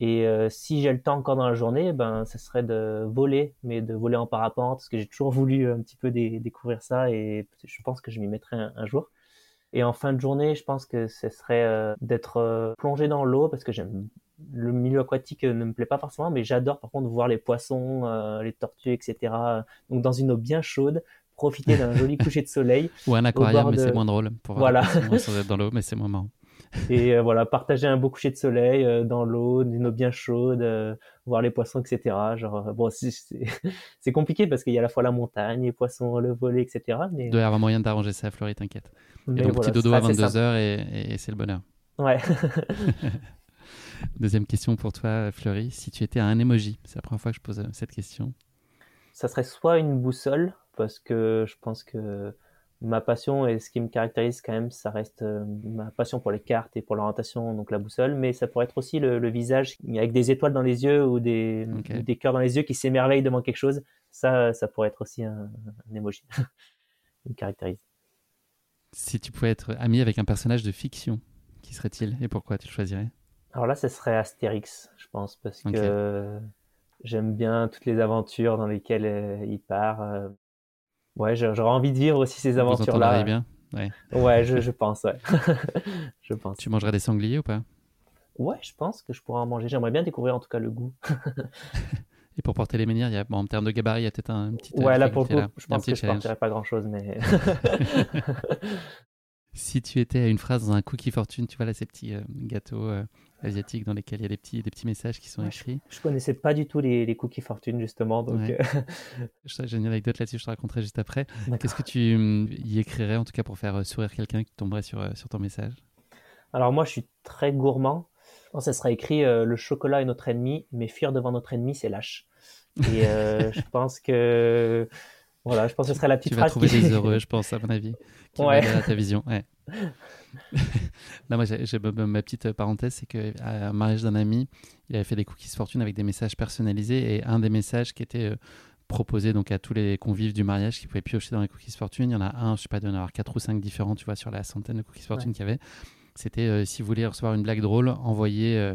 Et euh, si j'ai le temps encore dans la journée, ben, ce serait de voler, mais de voler en parapente, parce que j'ai toujours (laughs) voulu un petit peu découvrir ça et je pense que je m'y mettrai un, jour. Et en fin de journée, je pense que ce serait euh, d'être euh, plongé dans l'eau, parce que j'aime le milieu aquatique ne me plaît pas forcément, mais j'adore par contre voir les poissons, les tortues, etc. Donc dans une eau bien chaude, profiter d'un joli (laughs) coucher de soleil. Ou un aquarium, mais c'est moins drôle pour voilà. sans être dans l'eau, mais c'est moins marrant (laughs) et euh, voilà, partager un beau coucher de soleil euh, dans l'eau, d'une eau bien chaude, euh, voir les poissons, etc. Genre, bon, (laughs) c'est compliqué parce qu'il y a à la fois la montagne, les poissons, le volet, etc. Mais... Il doit y avoir moyen d'arranger ça à Fleury, t'inquiète. Et donc, petit dodo à 22h et, et c'est le bonheur. Ouais. Deuxième question pour toi, Fleury. Si tu étais un emoji, c'est la première fois que je pose cette question. Ça serait soit une boussole parce que je pense que ma passion et ce qui me caractérise quand même, ça reste euh, ma passion pour les cartes et pour l'orientation, donc la boussole, mais ça pourrait être aussi le, visage avec des étoiles dans les yeux ou des, des cœurs dans les yeux qui s'émerveillent devant quelque chose. Ça, ça pourrait être aussi un, un emoji qui (laughs) me caractérise. Si tu pouvais être ami avec un personnage de fiction, qui serait-il et pourquoi tu le choisirais? Alors là, ce serait Astérix, je pense, parce que j'aime bien toutes les aventures dans lesquelles euh, il part. Ouais, j'aurais envie de vivre aussi ces aventures-là. bien Ouais, ouais je, je pense, ouais. (laughs) je pense. Tu mangerais des sangliers ou pas? Ouais, je pense que je pourrais en manger. J'aimerais bien découvrir en tout cas le goût. (laughs) Et pour porter les menhirs, il y a, bon, en termes de gabarit, il y a peut-être un, petit. Ouais, là pour le coup, je pense que je ne porterais pas grand-chose, mais. (laughs) si tu étais à une phrase dans un cookie fortune, tu vois là ces petits gâteaux asiatiques dans lesquels il y a des petits, des petits messages qui sont écrits. Je, ne connaissais pas du tout les, les cookies fortune justement. Donc ouais. Euh, J'ai une anecdote là-dessus, je te raconterai juste après. Qu'est-ce que tu hum, y écrirais en tout cas pour faire euh, sourire quelqu'un qui tomberait sur, euh, sur ton message? Alors moi je suis très gourmand. ça sera écrit le chocolat est notre ennemi, mais fuir devant notre ennemi c'est lâche. Et (laughs) je pense que voilà, je pense que ce serait la petite tu vas trouver des (laughs) heureux, je pense, à mon avis, qui ouais. à ta vision. Ouais. (laughs) Là, moi, j'ai ma petite parenthèse, c'est qu'à un mariage d'un ami, il avait fait des cookies fortune avec des messages personnalisés et un des messages qui était euh, proposé donc à tous les convives du mariage qui pouvaient piocher dans les cookies fortune, il y en a un, je sais pas, d'en avoir quatre ou cinq différents, tu vois, sur la centaine de cookies fortune qu'il y avait. C'était euh, si vous voulez recevoir une blague drôle, envoyez euh,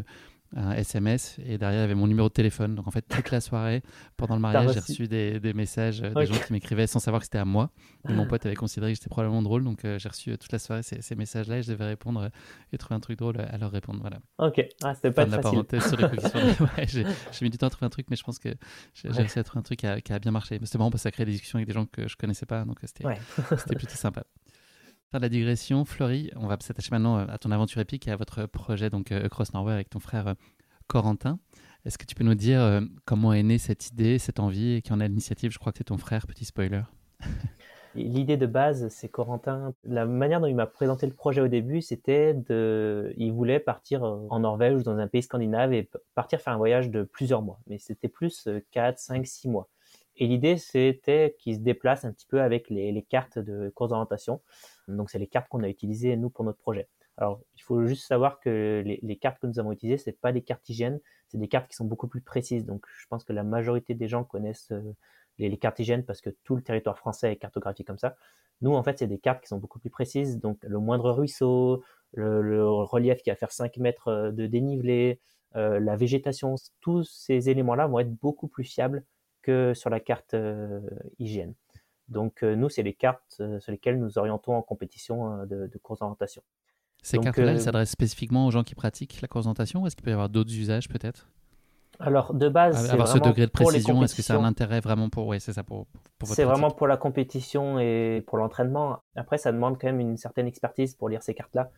un SMS et derrière il y avait mon numéro de téléphone. Donc en fait toute la soirée pendant le mariage j'ai reçu des, des messages euh, des gens qui m'écrivaient sans savoir que c'était à moi. Et mon pote avait considéré que j'étais probablement drôle donc euh, j'ai reçu euh, toute la soirée ces, ces messages-là et je devais répondre et trouver un truc drôle à leur répondre. Voilà. Ok, ah, c'était pas facile. Sur les (laughs) ouais, j'ai mis du temps à trouver un truc mais je pense que j'ai réussi à trouver un truc qui a, qui a bien marché. C'était marrant parce que ça crée des discussions avec des gens que je connaissais pas donc c'était plutôt sympa la digression, Florie, on va s'attacher maintenant euh, à ton aventure épique et à votre projet donc euh, Cross Norway avec ton frère euh, Corentin. Est-ce que tu peux nous dire comment est née cette idée, cette envie et qui en a l'initiative? Je crois que c'est ton frère, petit spoiler. L'idée de base, c'est Corentin. La manière dont il m'a présenté le projet au début, c'était de, il voulait partir en Norvège ou dans un pays scandinave et partir faire un voyage de plusieurs mois. Mais c'était plus 4, 5, 6 mois. Et l'idée, c'était qu'il se déplace un petit peu avec les, cartes de course d'orientation. Donc, c'est les cartes qu'on a utilisées, nous, pour notre projet. Alors, il faut juste savoir que les, cartes que nous avons utilisées, c'est pas des cartes hygiènes, c'est des cartes qui sont beaucoup plus précises. Donc, je pense que la majorité des gens connaissent euh, les, cartes hygiènes parce que tout le territoire français est cartographié comme ça. Nous, en fait, c'est des cartes qui sont beaucoup plus précises. Donc, le moindre ruisseau, le, le relief qui va faire 5 mètres euh, de dénivelé, euh, la végétation, tous ces éléments-là vont être beaucoup plus fiables que sur la carte euh, hygiène. Donc euh, nous, c'est les cartes euh, sur lesquelles nous orientons en compétition de, de course d'orientation. Ces cartes-là, elles s'adressent spécifiquement aux gens qui pratiquent la course d'orientation ou est-ce qu'il peut y avoir d'autres usages peut-être? Alors de base, avoir ce degré de précision, est-ce que c'est un intérêt vraiment pour, oui, c'est ça pour, pour C'est vraiment pour la compétition et pour l'entraînement. Après, ça demande quand même une certaine expertise pour lire ces cartes-là.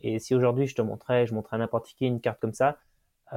Et si aujourd'hui je te montrais, je montrais à n'importe qui une carte comme ça,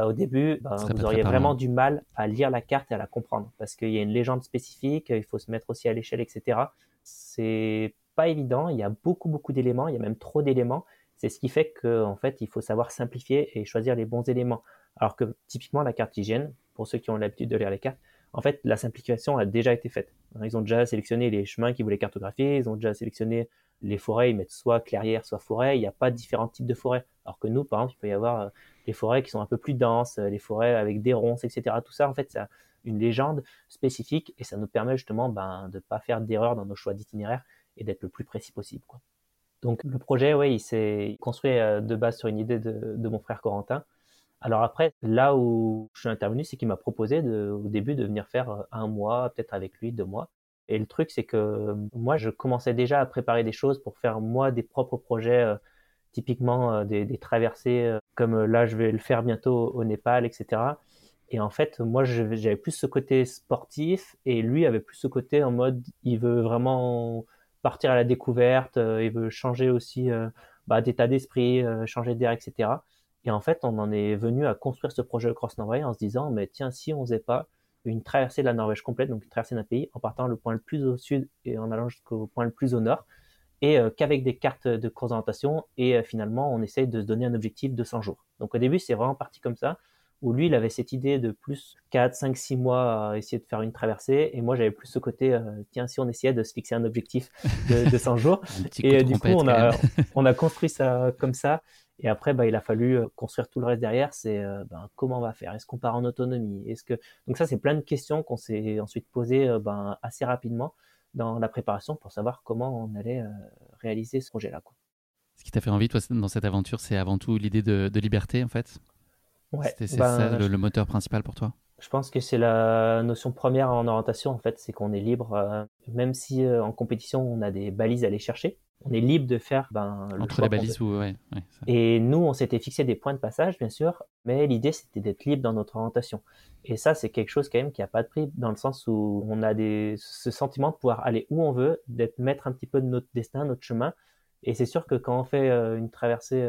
au début, ben, vous auriez vraiment du mal à lire la carte et à la comprendre parce qu'il y a une légende spécifique, il faut se mettre aussi à l'échelle, etc. C'est pas évident. Il y a beaucoup, beaucoup d'éléments. Il y a même trop d'éléments. C'est ce qui fait qu'en fait, il faut savoir simplifier et choisir les bons éléments. Alors que typiquement, la carte hygiène, pour ceux qui ont l'habitude de lire les cartes, en fait, la simplification a déjà été faite. Ils ont déjà sélectionné les chemins qu'ils voulaient cartographier, ils ont déjà sélectionné les forêts, ils mettent soit clairière, soit forêt. Il n'y a pas différents types de forêts. Alors que nous, par exemple, il peut y avoir euh, les forêts qui sont un peu plus denses, euh, les forêts avec des ronces, etc. Tout ça, en fait, c'est une légende spécifique et ça nous permet justement ben, de ne pas faire d'erreur dans nos choix d'itinéraire et d'être le plus précis possible. Donc le projet, oui, il s'est construit euh, de base sur une idée de, mon frère Corentin. Alors après, là où je suis intervenu, c'est qu'il m'a proposé de, au début de venir faire euh, un mois, peut-être avec lui deux mois. Et le truc, c'est que moi, je commençais déjà à préparer des choses pour faire moi des propres projets typiquement euh, des, traversées euh, comme euh, là je vais le faire bientôt au Népal, etc. Et en fait, moi j'avais plus ce côté sportif et lui avait plus ce côté en mode il veut vraiment partir à la découverte, il veut changer aussi bah, d'état d'esprit, changer d'air, etc. Et en fait, on en est venu à construire ce projet Cross Norway en se disant mais tiens si on faisait pas une traversée de la Norvège complète, donc une traversée d'un pays en partant le point le plus au sud et en allant jusqu'au point le plus au nord, et euh, qu'avec des cartes de présentation et euh, finalement on essaye de se donner un objectif de 100 jours. Donc au début c'est vraiment parti comme ça où lui, il avait cette idée de plus 4, 5, 6 mois à essayer de faire une traversée, et moi, j'avais plus ce côté, euh, tiens, si on essayait de se fixer un objectif de, de 100 (laughs) jours. et du coup, on a, (laughs) on a construit ça comme ça. Et après, bah, il a fallu euh, construire tout le reste derrière. C'est ben, comment on va faire? Est-ce qu'on part en autonomie? Est-ce que donc ça, c'est plein de questions qu'on s'est ensuite posées ben, assez rapidement dans la préparation pour savoir comment on allait réaliser ce projet-là. Ce qui t'a fait envie, toi, dans cette aventure, c'est avant tout l'idée de, de, liberté, en fait? C'est ben, ça le, moteur principal pour toi? Je pense que c'est la notion première en orientation, en fait, c'est qu'on est libre, euh, même si euh, en compétition on a des balises à aller chercher, on est libre de faire ben, entre les balises ou ouais, Et nous, on s'était fixé des points de passage, bien sûr, mais l'idée c'était d'être libre dans notre orientation. Et ça, c'est quelque chose quand même qui a pas de prix, dans le sens où on a des, ce sentiment de pouvoir aller où on veut, d'être maître un petit peu de notre destin, notre chemin. Et c'est sûr que quand on fait euh, une traversée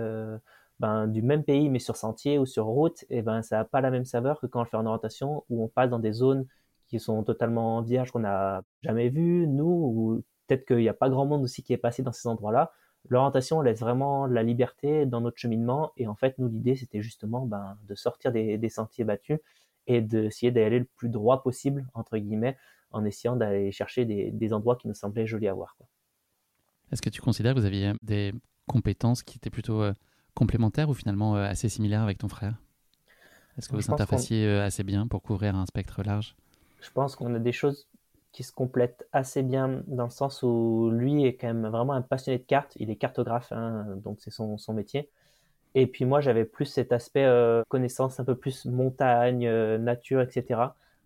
ben, du même pays mais sur sentier ou sur route, et eh ben ça n'a pas la même saveur que quand on le fait en orientation où on passe dans des zones qui sont totalement vierges qu'on n'a jamais vues, nous, ou peut-être qu'il n'y a pas grand monde aussi qui est passé dans ces endroits-là. L'orientation laisse vraiment la liberté dans notre cheminement et en fait nous l'idée c'était justement ben, de sortir des, des sentiers battus et d'essayer d'aller le plus droit possible entre guillemets en essayant d'aller chercher des, des, endroits qui nous semblaient jolis à voir. Est-ce que tu considères que vous aviez des compétences qui étaient plutôt euh, complémentaire ou finalement euh, assez similaire avec ton frère? Est-ce que vous interfaciez euh, assez bien pour couvrir un spectre large? Je pense qu'on a des choses qui se complètent assez bien dans le sens où lui est quand même vraiment un passionné de cartes. Il est cartographe, hein, donc c'est son, son, métier. Et puis moi, j'avais plus cet aspect euh, connaissance un peu plus montagne, nature, etc.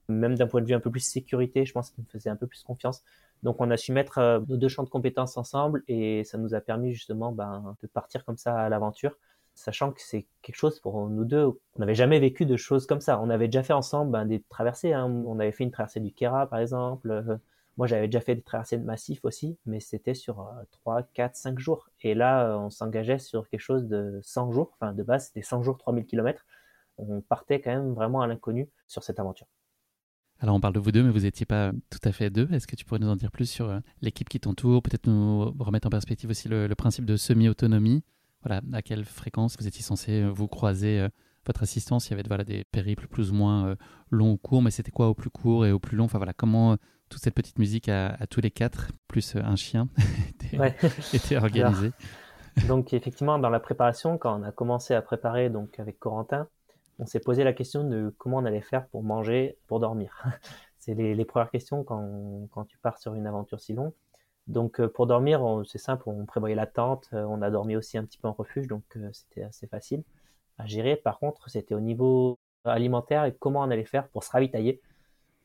Même d'un point de vue un peu plus sécurité, je pense qu'il me faisait un peu plus confiance. Donc on a su mettre euh, nos deux champs de compétences ensemble et ça nous a permis justement ben, de partir comme ça à l'aventure, sachant que c'est quelque chose pour nous deux. On n'avait jamais vécu de choses comme ça. On avait déjà fait ensemble ben, des traversées. Hein. On avait fait une traversée du Kera par exemple. Euh, moi j'avais déjà fait des traversées de massif aussi, mais c'était sur 3, 4, 5 jours. Et là euh, on s'engageait sur quelque chose de 100 jours. Enfin de base c'était 100 jours, 3000 km. On partait quand même vraiment à l'inconnu sur cette aventure. Alors on parle de vous deux, mais vous n'étiez pas tout à fait deux. Est-ce que tu pourrais nous en dire plus sur euh, l'équipe qui t'entoure Peut-être nous remettre en perspective aussi le, principe de semi-autonomie? Voilà, à quelle fréquence vous étiez censé euh, vous croiser euh, votre assistance? Il y avait voilà, des périples plus ou moins longs ou courts, mais c'était quoi au plus court et au plus long? Enfin voilà, comment toute cette petite musique à, tous les quatre, plus un chien, (laughs) était, (laughs) organisée? Donc effectivement, dans la préparation, quand on a commencé à préparer donc avec Corentin, on s'est posé la question de comment on allait faire pour manger, pour dormir. (laughs) c'est les, premières questions quand, tu pars sur une aventure si longue. Donc euh, pour dormir, c'est simple, on prévoyait la tente, euh, on a dormi aussi un petit peu en refuge, donc euh, c'était assez facile à gérer. Par contre, c'était au niveau alimentaire et comment on allait faire pour se ravitailler.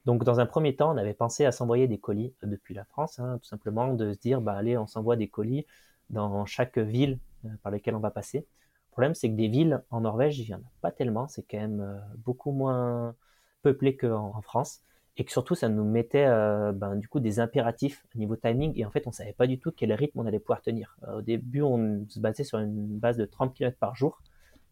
Donc dans un premier temps, on avait pensé à s'envoyer des colis depuis la France, hein, tout simplement de se dire, bah allez, on s'envoie des colis dans chaque ville par laquelle on va passer. Le problème, c'est que des villes en Norvège, il n'y en a pas tellement. C'est quand même beaucoup moins peuplé qu'en en France. Et que surtout, ça nous mettait euh, ben, du coup des impératifs au niveau timing. Et en fait, on savait pas du tout quel rythme on allait pouvoir tenir. Euh, au début, on se basait sur une base de 30 km par jour.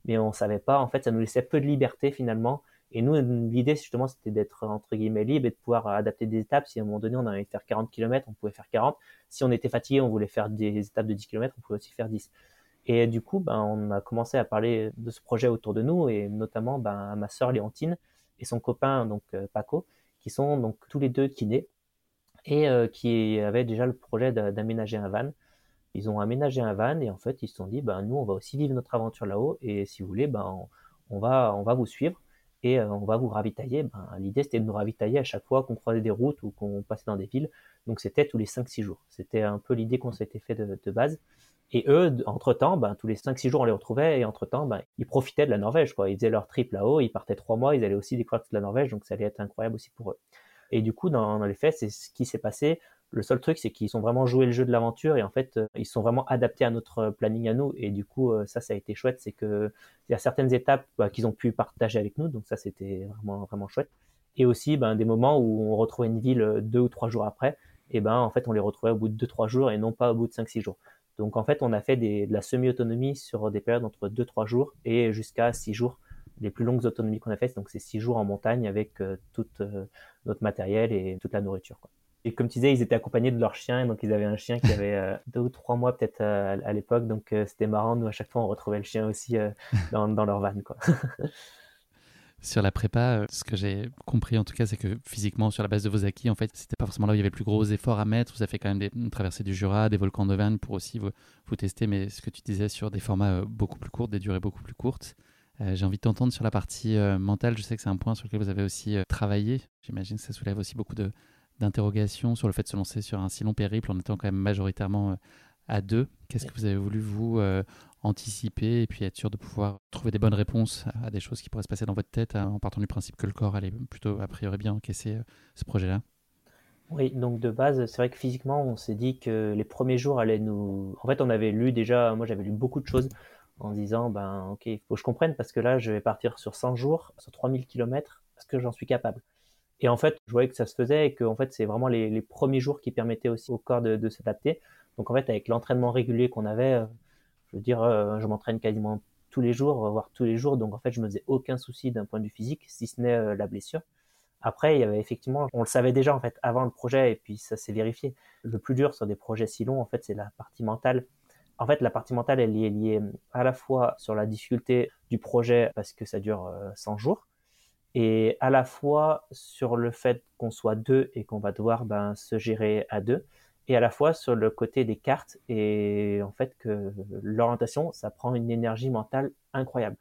Mais on savait pas. En fait, ça nous laissait peu de liberté finalement. Et nous, l'idée, justement, c'était d'être entre guillemets libre et de pouvoir adapter des étapes. Si à un moment donné, on de faire 40 km, on pouvait faire 40. Si on était fatigué, on voulait faire des étapes de 10 km, on pouvait aussi faire 10. Et du coup, ben, on a commencé à parler de ce projet autour de nous, et notamment ben, ma sœur Léontine et son copain donc euh, Paco, qui sont donc tous les deux kinés et euh, qui avaient déjà le projet d'aménager un van. Ils ont aménagé un van et en fait ils se sont dit ben nous on va aussi vivre notre aventure là-haut et si vous voulez ben on, va on va vous suivre et euh, on va vous ravitailler. Ben, l'idée c'était de nous ravitailler à chaque fois qu'on croisait des routes ou qu'on passait dans des villes. Donc c'était tous les 5-6 jours. C'était un peu l'idée qu'on s'était fait de, de base. Et eux, entre-temps, ben, tous les 5-6 jours, on les retrouvait, et entre-temps, ben, ils profitaient de la Norvège. Quoi. Ils faisaient leur trip là-haut, ils partaient trois mois, ils allaient aussi découvrir toute la Norvège, donc ça allait être incroyable aussi pour eux. Et du coup, dans, dans les faits, c'est ce qui s'est passé. Le seul truc, c'est qu'ils ont vraiment joué le jeu de l'aventure, et en fait, euh, ils sont vraiment adaptés à notre planning à nous. Et du coup, euh, ça, ça a été chouette, c'est que il y a certaines étapes bah, qu'ils ont pu partager avec nous, donc ça, c'était vraiment, vraiment chouette. Et aussi, ben, des moments où on retrouvait une ville euh, deux ou trois jours après, et ben, en fait, on les retrouvait au bout de deux, trois jours, et non pas au bout de cinq, six jours. Donc en fait, on a fait des, de la semi-autonomie sur des périodes entre 2-3 jours et jusqu'à 6 jours. Les plus longues autonomies qu'on a faites, donc c'est 6 jours en montagne avec euh, tout euh, notre matériel et toute la nourriture. Quoi. Et comme tu disais, ils étaient accompagnés de leur chien, donc ils avaient un chien qui avait euh, (laughs) deux ou trois mois peut-être à, l'époque, donc c'était marrant. Nous à chaque fois, on retrouvait le chien aussi dans, dans, leur van. Quoi. (laughs) Sur la prépa, euh, ce que j'ai compris en tout cas, c'est que physiquement, sur la base de vos acquis, en fait, c'était pas forcément là où il y avait le plus gros efforts à mettre. Vous avez fait quand même des traversées du Jura, des volcans d'Auvergne pour aussi vous, vous, tester, mais ce que tu disais sur des formats euh, beaucoup plus courts, des durées beaucoup plus courtes. Euh, j'ai envie de t'entendre sur la partie mentale. Je sais que c'est un point sur lequel vous avez aussi travaillé. J'imagine que ça soulève aussi beaucoup d'interrogations sur le fait de se lancer sur un si long périple en étant quand même majoritairement à deux. Qu'est-ce que vous avez voulu, vous, anticiper et puis être sûr de pouvoir trouver des bonnes réponses à des choses qui pourraient se passer dans votre tête hein, en partant du principe que le corps allait plutôt a priori bien encaisser euh, ce projet-là Oui, donc de base, c'est vrai que physiquement, on s'est dit que les premiers jours allaient nous... En fait, on avait lu déjà, moi j'avais lu beaucoup de choses en disant, ben ok, il faut que je comprenne parce que là, je vais partir sur 100 jours, sur 3000 km, est-ce que j'en suis capable et en fait, je voyais que ça se faisait et que en fait, c'est vraiment les, premiers jours qui permettaient aussi au corps de, de s'adapter. Donc en fait, avec l'entraînement régulier qu'on avait, euh, je veux dire, euh, je m'entraîne quasiment tous les jours, voire tous les jours, donc en fait, je me faisais aucun souci d'un point de vue physique, si ce n'est euh, la blessure. Après, il y avait effectivement, on le savait déjà en fait avant le projet, et puis ça s'est vérifié. Le plus dur sur des projets si longs, en fait, c'est la partie mentale. En fait, la partie mentale, elle est liée à la fois sur la difficulté du projet parce que ça dure 100 euh, jours, et à la fois sur le fait qu'on soit deux et qu'on va devoir ben, se gérer à deux et à la fois sur le côté des cartes et en fait que l'orientation ça prend une énergie mentale incroyable.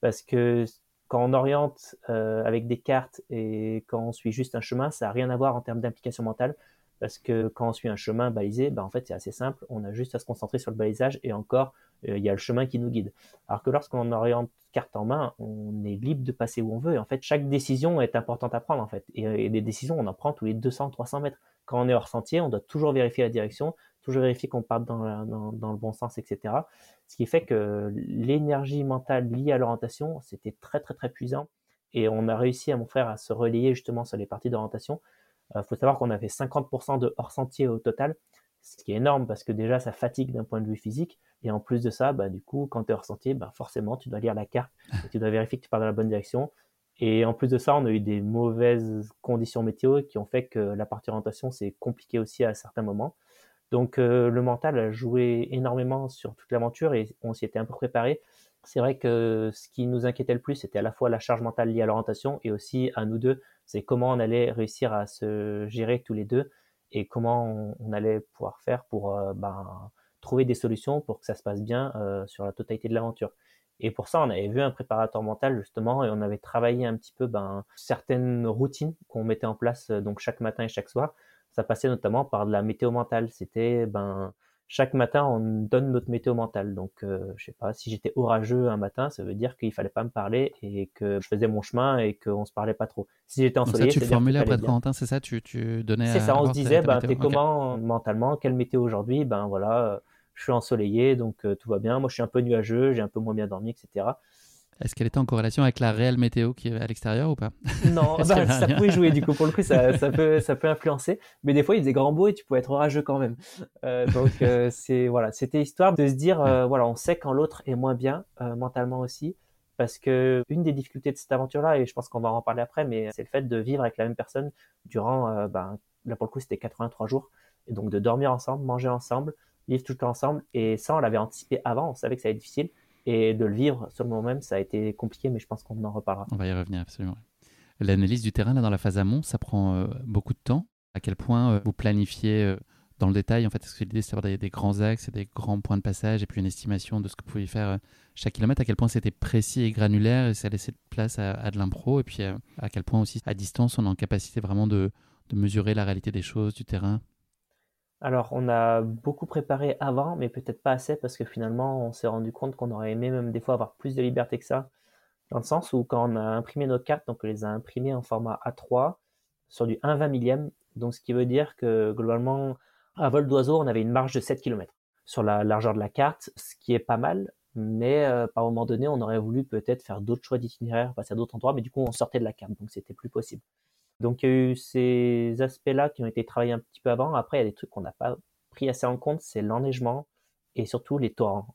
Parce que quand on oriente euh, avec des cartes et quand on suit juste un chemin ça n'a rien à voir en termes d'implication mentale. Parce que quand on suit un chemin balisé ben en fait c'est assez simple. On a juste à se concentrer sur le balisage et encore il y a le chemin qui nous guide alors que lorsqu'on oriente carte en main on est libre de passer où on veut et en fait chaque décision est importante à prendre en fait et, et des décisions on en prend tous les 200 300 mètres quand on est hors sentier, on doit toujours vérifier la direction, toujours vérifier qu'on part dans, le bon sens, etc. Ce qui fait que l'énergie mentale liée à l'orientation, c'était très très très puissant. Et on a réussi à mon frère à se relayer justement sur les parties d'orientation. Il euh, faut savoir qu'on avait 50% de hors sentier au total, ce qui est énorme parce que déjà ça fatigue d'un point de vue physique. Et en plus de ça, bah, du coup, quand tu es hors sentier, bah, forcément tu dois lire la carte (laughs) et tu dois vérifier que tu pars dans la bonne direction. Et en plus de ça, on a eu des mauvaises conditions météo qui ont fait que la partie orientation s'est compliquée aussi à certains moments. Donc euh, le mental a joué énormément sur toute l'aventure et on s'y était un peu préparé. C'est vrai que ce qui nous inquiétait le plus, c'était à la fois la charge mentale liée à l'orientation et aussi à nous deux, c'est comment on allait réussir à se gérer tous les deux et comment on, allait pouvoir faire pour euh, ben, trouver des solutions pour que ça se passe bien euh, sur la totalité de l'aventure. Et pour ça, on avait vu un préparateur mental justement et on avait travaillé un petit peu ben, certaines routines qu'on mettait en place euh, donc chaque matin et chaque soir. Ça passait notamment par de la météo mentale. C'était ben chaque matin on donne notre météo mentale. Donc euh, je sais pas si j'étais orageux un matin, ça veut dire qu'il fallait pas me parler et que je faisais mon chemin et qu'on se parlait pas trop. Si j'étais ensoleillé, ça tu formulais après Corentin, c'est ça? Tu, tu donnais. C'est ça, on se disait ben t'es comment mentalement, quelle météo aujourd'hui, ben voilà je suis ensoleillé, donc euh, tout va bien. Moi, je suis un peu nuageux, j'ai un peu moins bien dormi, etc. Est-ce qu'elle était en corrélation avec la réelle météo qui est à l'extérieur ou pas? (laughs) Non, bah, ça pouvait jouer du coup. Pour le coup, (laughs) ça, peut, ça peut influencer. Mais des fois, il faisait grand beau et tu pouvais être orageux quand même. Euh, donc euh, (laughs) c'est voilà, c'était histoire de se dire voilà, on sait quand l'autre est moins bien mentalement aussi, parce que une des difficultés de cette aventure-là, et je pense qu'on va en parler après, mais c'est le fait de vivre avec la même personne durant, ben, là pour le coup, c'était 83 jours, et donc de dormir ensemble, manger ensemble, vivre tout le temps ensemble. Et ça, on l'avait anticipé avant, on savait que ça allait être difficile. Et de le vivre sur le moment même, ça a été compliqué, mais je pense qu'on en reparlera. On va y revenir, absolument. L'analyse du terrain, là, dans la phase amont, ça prend euh, beaucoup de temps. À quel point euh, vous planifiez euh, dans le détail En fait, que l'idée, c'est d'avoir des, grands axes et des grands points de passage et puis une estimation de ce que vous pouvez faire chaque kilomètre À quel point c'était précis et granulaire et ça laissait de place à, de l'impro Et puis à quel point aussi, à distance, on est en capacité vraiment de mesurer la réalité des choses, du terrain? Alors, on a beaucoup préparé avant, mais peut-être pas assez parce que finalement, on s'est rendu compte qu'on aurait aimé même des fois avoir plus de liberté que ça. Dans le sens où quand on a imprimé nos cartes, donc on les a imprimées en format A3 sur du 1,20 millième. Donc, ce qui veut dire que globalement, à vol d'oiseau, on avait une marge de 7 km sur la largeur de la carte, ce qui est pas mal. Mais euh, par moment donné, on aurait voulu peut-être faire d'autres choix d'itinéraire, passer à d'autres endroits, mais du coup, on sortait de la carte, donc c'était plus possible. Donc il y a eu ces aspects-là qui ont été travaillés un petit peu avant. Après, il y a des trucs qu'on n'a pas pris assez en compte, c'est l'enneigement et surtout les torrents.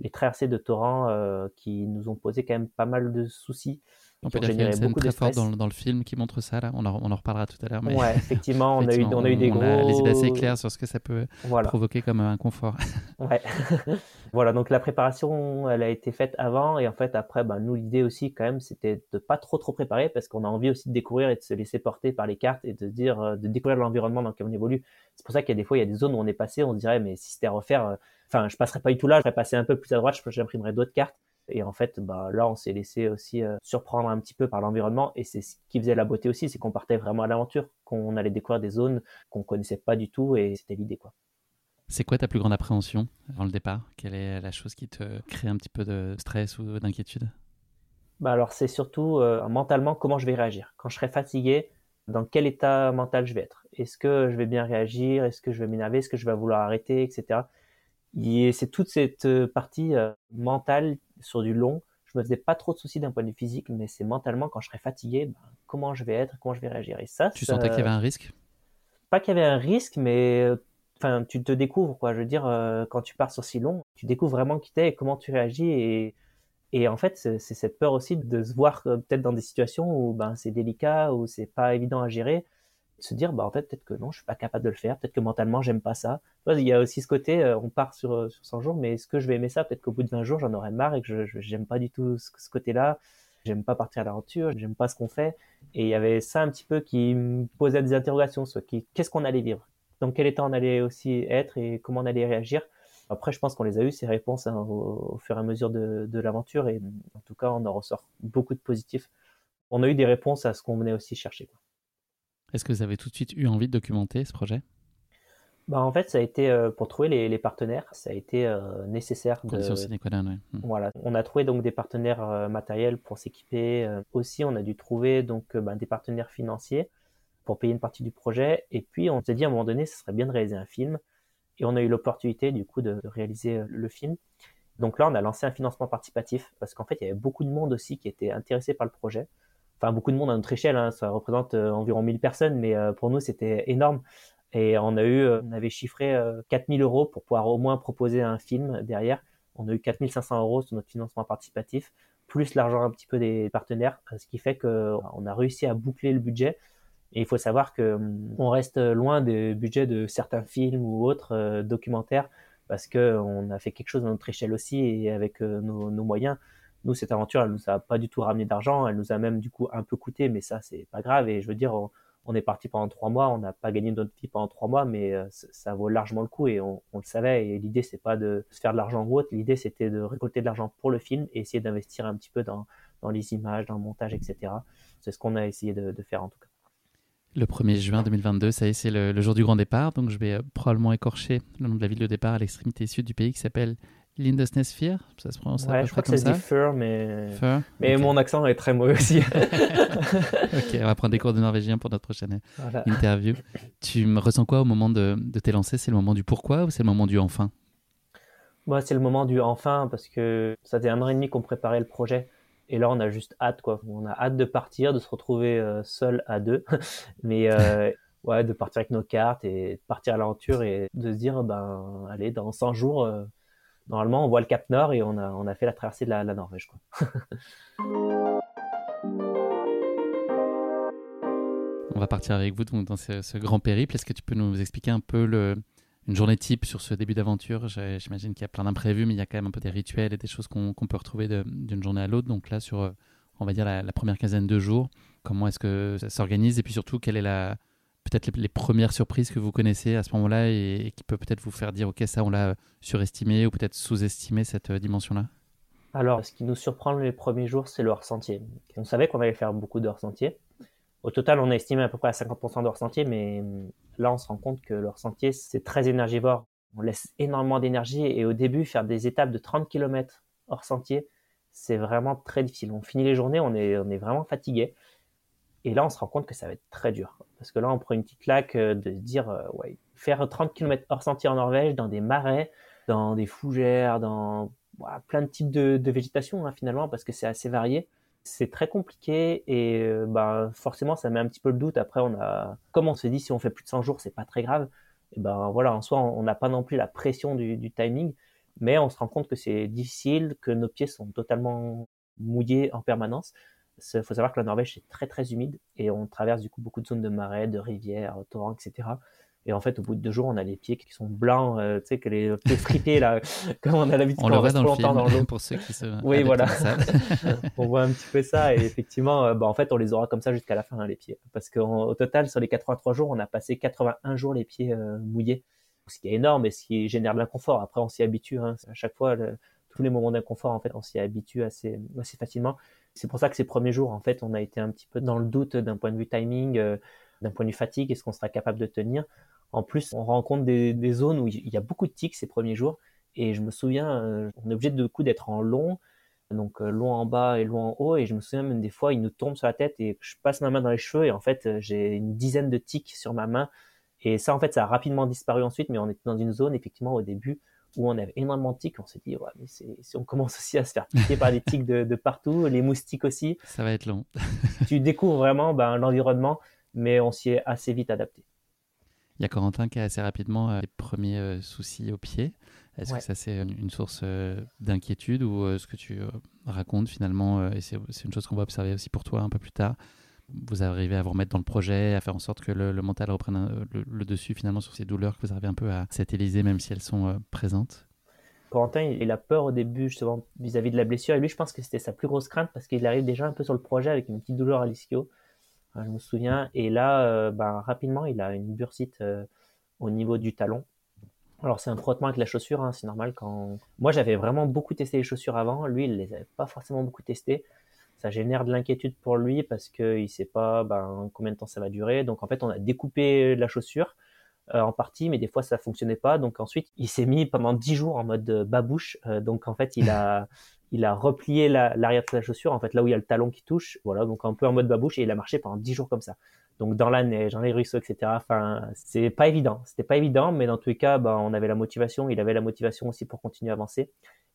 Les traversées de torrents euh, qui nous ont posé quand même pas mal de soucis. On peut dire qu'il y a une scène très forte dans, dans, le film qui montre ça, là. On en, on en reparlera tout à l'heure. Mais... Ouais, effectivement, on, a eu, (laughs) on a eu des on gros. A les idées assez claires sur ce que ça peut voilà. provoquer comme un confort. (laughs) ouais. (laughs) voilà, donc la préparation, elle a été faite avant. Et en fait, après, ben, nous, l'idée aussi, quand même, c'était de pas trop, trop préparer parce qu'on a envie aussi de découvrir et de se laisser porter par les cartes et de dire, euh, de découvrir l'environnement dans lequel on évolue. C'est pour ça qu'il y a des fois, il y a des zones où on est passé, on se dirait, mais si c'était à refaire, euh, enfin, je passerais pas du tout là, je passé un peu plus à droite, j'imprimerais d'autres cartes. Et en fait, bah, là, on s'est laissé aussi euh, surprendre un petit peu par l'environnement. Et c'est ce qui faisait la beauté aussi, c'est qu'on partait vraiment à l'aventure, qu'on allait découvrir des zones qu'on connaissait pas du tout. Et c'était l'idée, quoi. C'est quoi ta plus grande appréhension avant le départ? Quelle est la chose qui te crée un petit peu de stress ou d'inquiétude? Bah alors c'est surtout euh, mentalement comment je vais réagir. Quand je serai fatigué, dans quel état mental je vais être? Est-ce que je vais bien réagir? Est-ce que je vais m'énerver? Est-ce que je vais vouloir arrêter, etc. C'est toute cette euh, partie euh, mentale sur du long. Je me faisais pas trop de soucis d'un point de vue physique, mais c'est mentalement quand je serai fatigué, ben, comment je vais être, comment je vais réagir. Et ça, tu sentais qu'il y avait un risque? Pas qu'il y avait un risque, mais enfin, tu te découvres quoi. Je veux dire, quand tu pars sur si long, tu découvres vraiment qui t'es et comment tu réagis et et en fait, c'est cette peur aussi de se voir peut-être dans des situations où ben, c'est délicat, où c'est pas évident à gérer, se dire bah en fait peut-être que non, je suis pas capable de le faire, peut-être que mentalement j'aime pas ça. Il y a aussi ce côté, euh, on part sur, euh, sur 100 jours, mais est-ce que je vais aimer ça? Peut-être qu'au bout de 20 jours, j'en aurai marre et que je j'aime pas du tout ce, côté-là. J'aime pas partir à l'aventure, j'aime pas ce qu'on fait. Et il y avait ça un petit peu qui me posait des interrogations sur qui, qu'est-ce qu'on allait vivre, dans quel état on allait aussi être et comment on allait réagir? Après, je pense qu'on les a eu ces réponses hein, au, fur et à mesure de, de l'aventure, et en tout cas, on en ressort beaucoup de positifs. On a eu des réponses à ce qu'on venait aussi chercher. Est-ce que vous avez tout de suite eu envie de documenter ce projet? Bah, en fait, ça a été euh, pour trouver les, les, partenaires, ça a été euh, nécessaire. De... ouais. Hmm. Voilà, on a trouvé donc des partenaires euh, matériels pour s'équiper. aussi, on a dû trouver donc bah, des partenaires financiers pour payer une partie du projet. Et puis, on s'est dit à un moment donné, ce serait bien de réaliser un film. Et on a eu l'opportunité du coup de, réaliser euh, le film. Donc là, on a lancé un financement participatif parce qu'en fait, il y avait beaucoup de monde aussi qui était intéressé par le projet. Beaucoup de monde à notre échelle, hein, ça représente euh, environ 1000 personnes, mais euh, pour nous, c'était énorme. Et on a eu, on avait chiffré 4000 euros pour pouvoir au moins proposer un film derrière. On a eu 4500 euros sur notre financement participatif, plus l'argent un petit peu des partenaires, ce qui fait qu'on a réussi à boucler le budget et il faut savoir que hum, on reste loin des budgets de certains films ou autres euh, documentaires parce que on a fait quelque chose à notre échelle aussi et avec euh, nos, moyens. Nous, cette aventure, elle nous a pas du tout ramené d'argent, elle nous a même du coup un peu coûté, mais ça, c'est pas grave. Et je veux dire, on, est parti pendant trois mois, on n'a pas gagné notre vie pendant trois mois, mais euh, ça vaut largement le coup et on, le savait. Et l'idée, c'est pas de se faire de l'argent ou autre, l'idée, c'était de récolter de l'argent pour le film et essayer d'investir un petit peu dans, les images, dans le montage, etc. C'est ce qu'on a essayé de, de faire en tout cas. Le 1er juin 2022, ça y est, c'est le, jour du grand départ. Donc, je vais euh, probablement écorcher le nom de la ville de départ à l'extrémité sud du pays qui s'appelle Lindesnesfjord. Ça se prononce Ouais, je crois que ça se dit Fur, mais, mais mon accent est très mauvais aussi. (laughs) ok, on va prendre des cours de norvégien pour notre prochaine interview. Tu me ressens quoi au moment de, de t'es C'est le moment du pourquoi ou c'est le moment du enfin? Moi, c'est le moment du enfin parce que ça fait un an et demi qu'on préparait le projet. Et là, on a juste hâte, quoi. On a hâte de partir, de se retrouver euh, seul à deux, (laughs) mais euh, ouais, de partir avec nos cartes et de partir à l'aventure et de se dire, ben, allez, dans 100 jours, euh, normalement, on voit le Cap Nord et on a, on a fait la traversée de la, Norvège, (laughs) on va partir avec vous dans ce, grand périple. Est-ce que tu peux nous expliquer un peu une journée type sur ce début d'aventure? J'imagine qu'il y a plein d'imprévus, mais il y a quand même un peu des rituels et des choses qu'on peut retrouver d'une journée à l'autre. Donc là, sur, on va dire, la, première quinzaine de jours, comment est-ce que ça s'organise? Et puis surtout, quelle est la peut-être les, premières surprises que vous connaissez à ce moment-là et, qui peut peut-être vous faire dire, OK, ça, on l'a surestimé ou peut-être sous-estimé cette euh, dimension-là? Alors, ce qui nous surprend les premiers jours, c'est le hors-sentier. On savait qu'on allait faire beaucoup de hors-sentier. Au total, on a estimé à peu près à 50% de hors-sentier, mais hum, là, on se rend compte que le hors-sentier, c'est très énergivore. On laisse énormément d'énergie et au début, faire des étapes de 30 km hors sentier, c'est vraiment très difficile. On finit les journées, on est, on est vraiment fatigué. Et là, on se rend compte que ça va être très dur. Parce que là, on prend une petite claque euh, de dire, euh, ouais, faire 30 km hors sentier en Norvège, dans des marais, dans des fougères, dans plein de types de, végétation, hein, finalement, parce que c'est assez varié c'est très compliqué et euh, bah, forcément ça met un petit peu le doute. Après, on a, comme on se dit, si on fait plus de 100 jours, c'est pas très grave. Et ben voilà, en soi, on n'a pas non plus la pression du, timing, mais on se rend compte que c'est difficile, que nos pieds sont totalement mouillés en permanence. Il faut savoir que la Norvège c'est très très humide et on traverse du coup beaucoup de zones de marais, de rivières, torrents, etc. Et en fait, au bout de deux jours, on a les pieds qui sont blancs, euh, tu sais, que les pieds (laughs) frités, là, comme on a l'habitude on le voit dans le film, dans l'eau. (laughs) pour ceux qui se. Oui, voilà. (laughs) on voit un petit peu ça. Et effectivement, euh, bah, en fait, on les aura comme ça jusqu'à la fin, hein, les pieds. Parce qu'au total, sur les 83 jours, on a passé 81 jours les pieds euh, mouillés. Ce qui est énorme et ce qui génère de l'inconfort. Après, on s'y habitue. Hein. À chaque fois, tous les moments d'inconfort, en fait, on s'y habitue assez, assez facilement. C'est pour ça que ces premiers jours, en fait, on a été un petit peu dans le doute d'un point de vue timing, d'un point de vue fatigue, est-ce qu'on sera capable de tenir en plus, on rencontre des, zones où il y a beaucoup de tics ces premiers jours. Et je me souviens, euh, on est obligé de coup d'être en long, donc euh, long en bas et long en haut. Et je me souviens même des fois, ils nous tombent sur la tête et je passe ma main dans les cheveux et en fait, euh, j'ai une dizaine de tics sur ma main. Et ça, en fait, ça a rapidement disparu ensuite, mais on était dans une zone, effectivement, au début, où on avait énormément de tics. On s'est dit, ouais, mais si on commence aussi à se faire piquer par les (laughs) tics de, partout, les moustiques aussi. Ça va être long. (laughs) tu découvres vraiment ben, l'environnement, mais on s'y est assez vite adapté. Il y a Corentin qui a assez rapidement euh, les premiers euh, soucis au pied. Est-ce que ça c'est une source euh, d'inquiétude ou ce que tu racontes finalement, et c'est une chose qu'on va observer aussi pour toi un peu plus tard, vous arrivez à vous remettre dans le projet, à faire en sorte que le, mental reprenne le, dessus finalement sur ces douleurs que vous arrivez un peu à satelliser même si elles sont présentes Corentin, il a peur au début justement vis-à-vis de la blessure et lui je pense que c'était sa plus grosse crainte parce qu'il arrive déjà un peu sur le projet avec une petite douleur à l'ischio je me souviens. Et là, euh, ben, rapidement, il a une bursite euh, au niveau du talon. Alors c'est un frottement avec la chaussure, hein, c'est normal quand. Moi j'avais vraiment beaucoup testé les chaussures avant, lui il les avait pas forcément beaucoup testées. Ça génère de l'inquiétude pour lui parce qu'il ne sait pas ben, combien de temps ça va durer. Donc en fait on a découpé la chaussure euh, en partie, mais des fois ça fonctionnait pas. Donc ensuite il s'est mis pendant 10 jours en mode babouche. donc en fait il a (laughs) il a replié l'arrière de sa chaussure, en fait, là où il y a le talon qui touche, voilà, donc un peu en mode babouche, et il a marché pendant 10 jours comme ça. Donc dans la neige, dans les ruisseaux, etc. Enfin, c'est pas évident. C'était pas évident, mais dans tous les cas, bah, on avait la motivation. Il avait la motivation aussi pour continuer à avancer.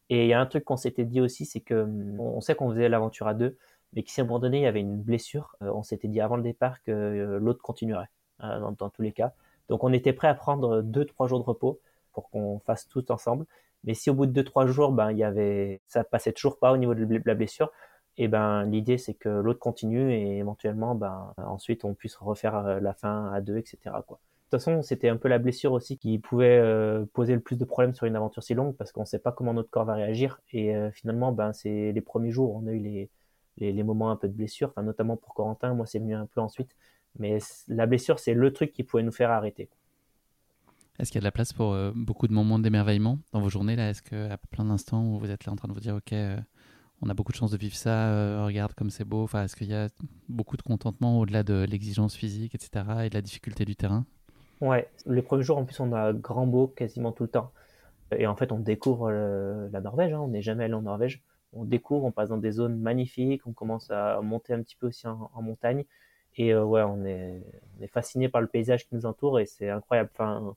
Et il y a un truc qu'on s'était dit aussi, c'est que on sait qu'on faisait l'aventure à deux, mais que si à un moment donné il y avait une blessure, euh, on s'était dit avant le départ que euh, l'autre continuerait euh, dans, dans, tous les cas. Donc on était prêt à prendre deux trois jours de repos pour qu'on fasse tout ensemble. Mais si au bout de 2-3 jours, ben, il y avait, ça passait toujours pas au niveau de la blessure, et ben, l'idée c'est que l'autre continue et éventuellement, ben, ensuite on puisse refaire euh, la fin à deux, etc. Quoi. De toute façon, c'était un peu la blessure aussi qui pouvait euh, poser le plus de problèmes sur une aventure si longue parce qu'on ne sait pas comment notre corps va réagir. Et euh, finalement, ben, c'est les premiers jours, on a eu les, les, moments un peu de blessure, enfin, notamment pour Corentin. Moi, c'est venu un peu ensuite. Mais la blessure, c'est le truc qui pouvait nous faire arrêter. Est-ce qu'il y a de la place pour euh, beaucoup de moments d'émerveillement dans vos journées là? Est-ce qu'à plein d'instants où vous êtes là en train de vous dire ok, on a beaucoup de chance de vivre ça, regarde comme c'est beau. Enfin, est-ce qu'il y a beaucoup de contentement au-delà de l'exigence physique, etc. et de la difficulté du terrain? Ouais, les premiers jours en plus on a grand beau quasiment tout le temps. Et en fait on découvre la Norvège, hein. on n'est jamais allé en Norvège. On découvre, on passe dans des zones magnifiques, on commence à monter un petit peu aussi en, montagne. Et ouais, on est, on est fasciné par le paysage qui nous entoure et c'est incroyable. Enfin,